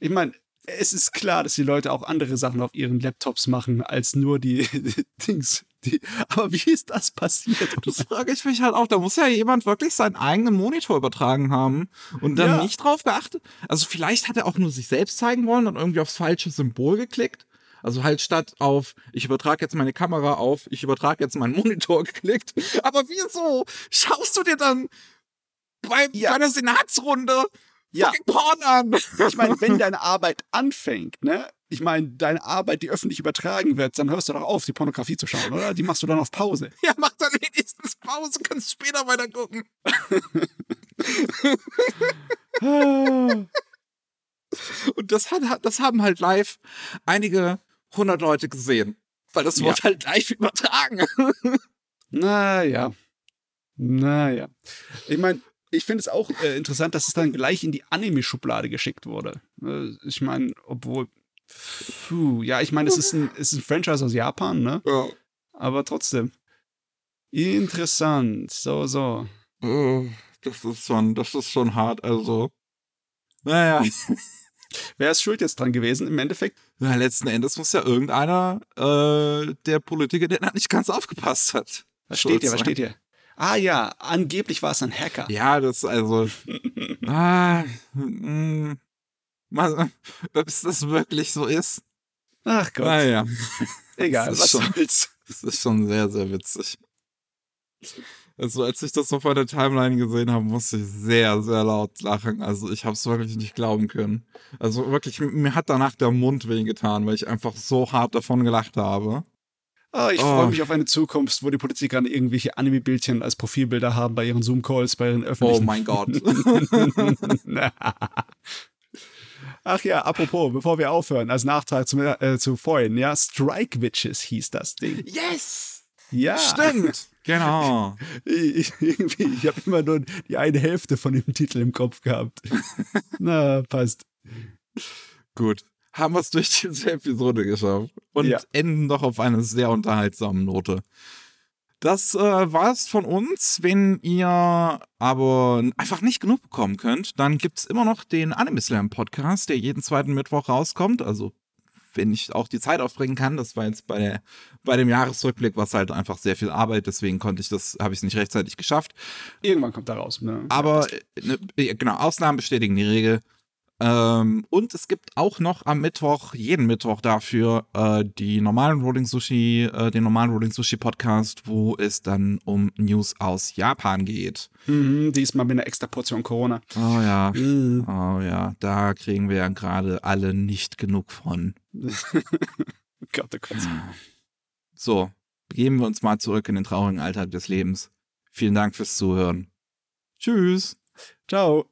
ich meine, es ist klar, dass die Leute auch andere Sachen auf ihren Laptops machen, als nur die, die [laughs] Dings. Die, aber wie ist das passiert? Das frage ich mich halt auch. Da muss ja jemand wirklich seinen eigenen Monitor übertragen haben und dann ja. nicht drauf geachtet. Also vielleicht hat er auch nur sich selbst zeigen wollen und irgendwie aufs falsche Symbol geklickt. Also halt statt auf, ich übertrage jetzt meine Kamera auf, ich übertrage jetzt meinen Monitor [laughs] geklickt. Aber wieso schaust du dir dann bei, ja. bei einer Senatsrunde ja. Porn an? Ich meine, wenn [laughs] deine Arbeit anfängt, ne? Ich meine, deine Arbeit, die öffentlich übertragen wird, dann hörst du doch auf, die Pornografie zu schauen, oder? Die machst du dann auf Pause. Ja, mach dann wenigstens Pause, kannst später weiter gucken. [laughs] Und das, hat, das haben halt live einige 100 Leute gesehen. Weil das wird ja. halt live übertragen. [laughs] naja. Naja. Ich meine, ich finde es auch äh, interessant, dass es dann gleich in die Anime-Schublade geschickt wurde. Äh, ich meine, obwohl. Puh, ja, ich meine, es ist ein, es ist ein Franchise aus Japan, ne? Ja. Aber trotzdem. Interessant. So, so. Oh, das ist schon, das ist schon hart, also. Naja. [laughs] Wer ist schuld jetzt dran gewesen im Endeffekt? Ja, letzten Endes muss ja irgendeiner äh, der Politiker, der da nicht ganz aufgepasst hat. Was steht hier? Was steht hier? Ah ja, angeblich war es ein Hacker. Ja, das also. [laughs] ah, mh, mal, ob das wirklich so ist. Ach Gott. Naja. [laughs] Egal, was schon, soll's. Das ist schon sehr, sehr witzig. Also als ich das auf der Timeline gesehen habe, musste ich sehr, sehr laut lachen. Also ich habe es wirklich nicht glauben können. Also wirklich, mir hat danach der Mund wehgetan, weil ich einfach so hart davon gelacht habe. Oh, ich oh. freue mich auf eine Zukunft, wo die Politiker irgendwelche Anime-Bildchen als Profilbilder haben bei ihren Zoom-Calls, bei ihren öffentlichen. Oh mein Gott. [laughs] Ach ja, apropos, bevor wir aufhören, als Nachtrag zu, äh, zu vorhin, ja, Strike Witches hieß das Ding. Yes! Ja. Stimmt. Genau. [laughs] Ich, irgendwie, ich habe immer nur die eine Hälfte von dem Titel im Kopf gehabt. [laughs] Na, passt. Gut. Haben wir es durch diese Episode geschafft. Und ja. enden doch auf eine sehr unterhaltsame Note. Das äh, war es von uns. Wenn ihr aber einfach nicht genug bekommen könnt, dann gibt es immer noch den Anime Slam Podcast, der jeden zweiten Mittwoch rauskommt. Also wenn ich auch die Zeit aufbringen kann. Das war jetzt bei, der, bei dem Jahresrückblick was halt einfach sehr viel Arbeit, deswegen konnte ich das, habe ich es nicht rechtzeitig geschafft. Irgendwann kommt da raus. Ne? Aber ne, genau, Ausnahmen bestätigen die Regel. Ähm, und es gibt auch noch am Mittwoch, jeden Mittwoch dafür, äh, die normalen Rolling Sushi, äh, den normalen Rolling Sushi Podcast, wo es dann um News aus Japan geht. Mhm, diesmal mit einer extra Portion Corona. Oh ja. Mhm. Oh ja, da kriegen wir ja gerade alle nicht genug von. [laughs] Gott, oh Gott. So, begeben wir uns mal zurück in den traurigen Alltag des Lebens. Vielen Dank fürs Zuhören. Tschüss. Ciao.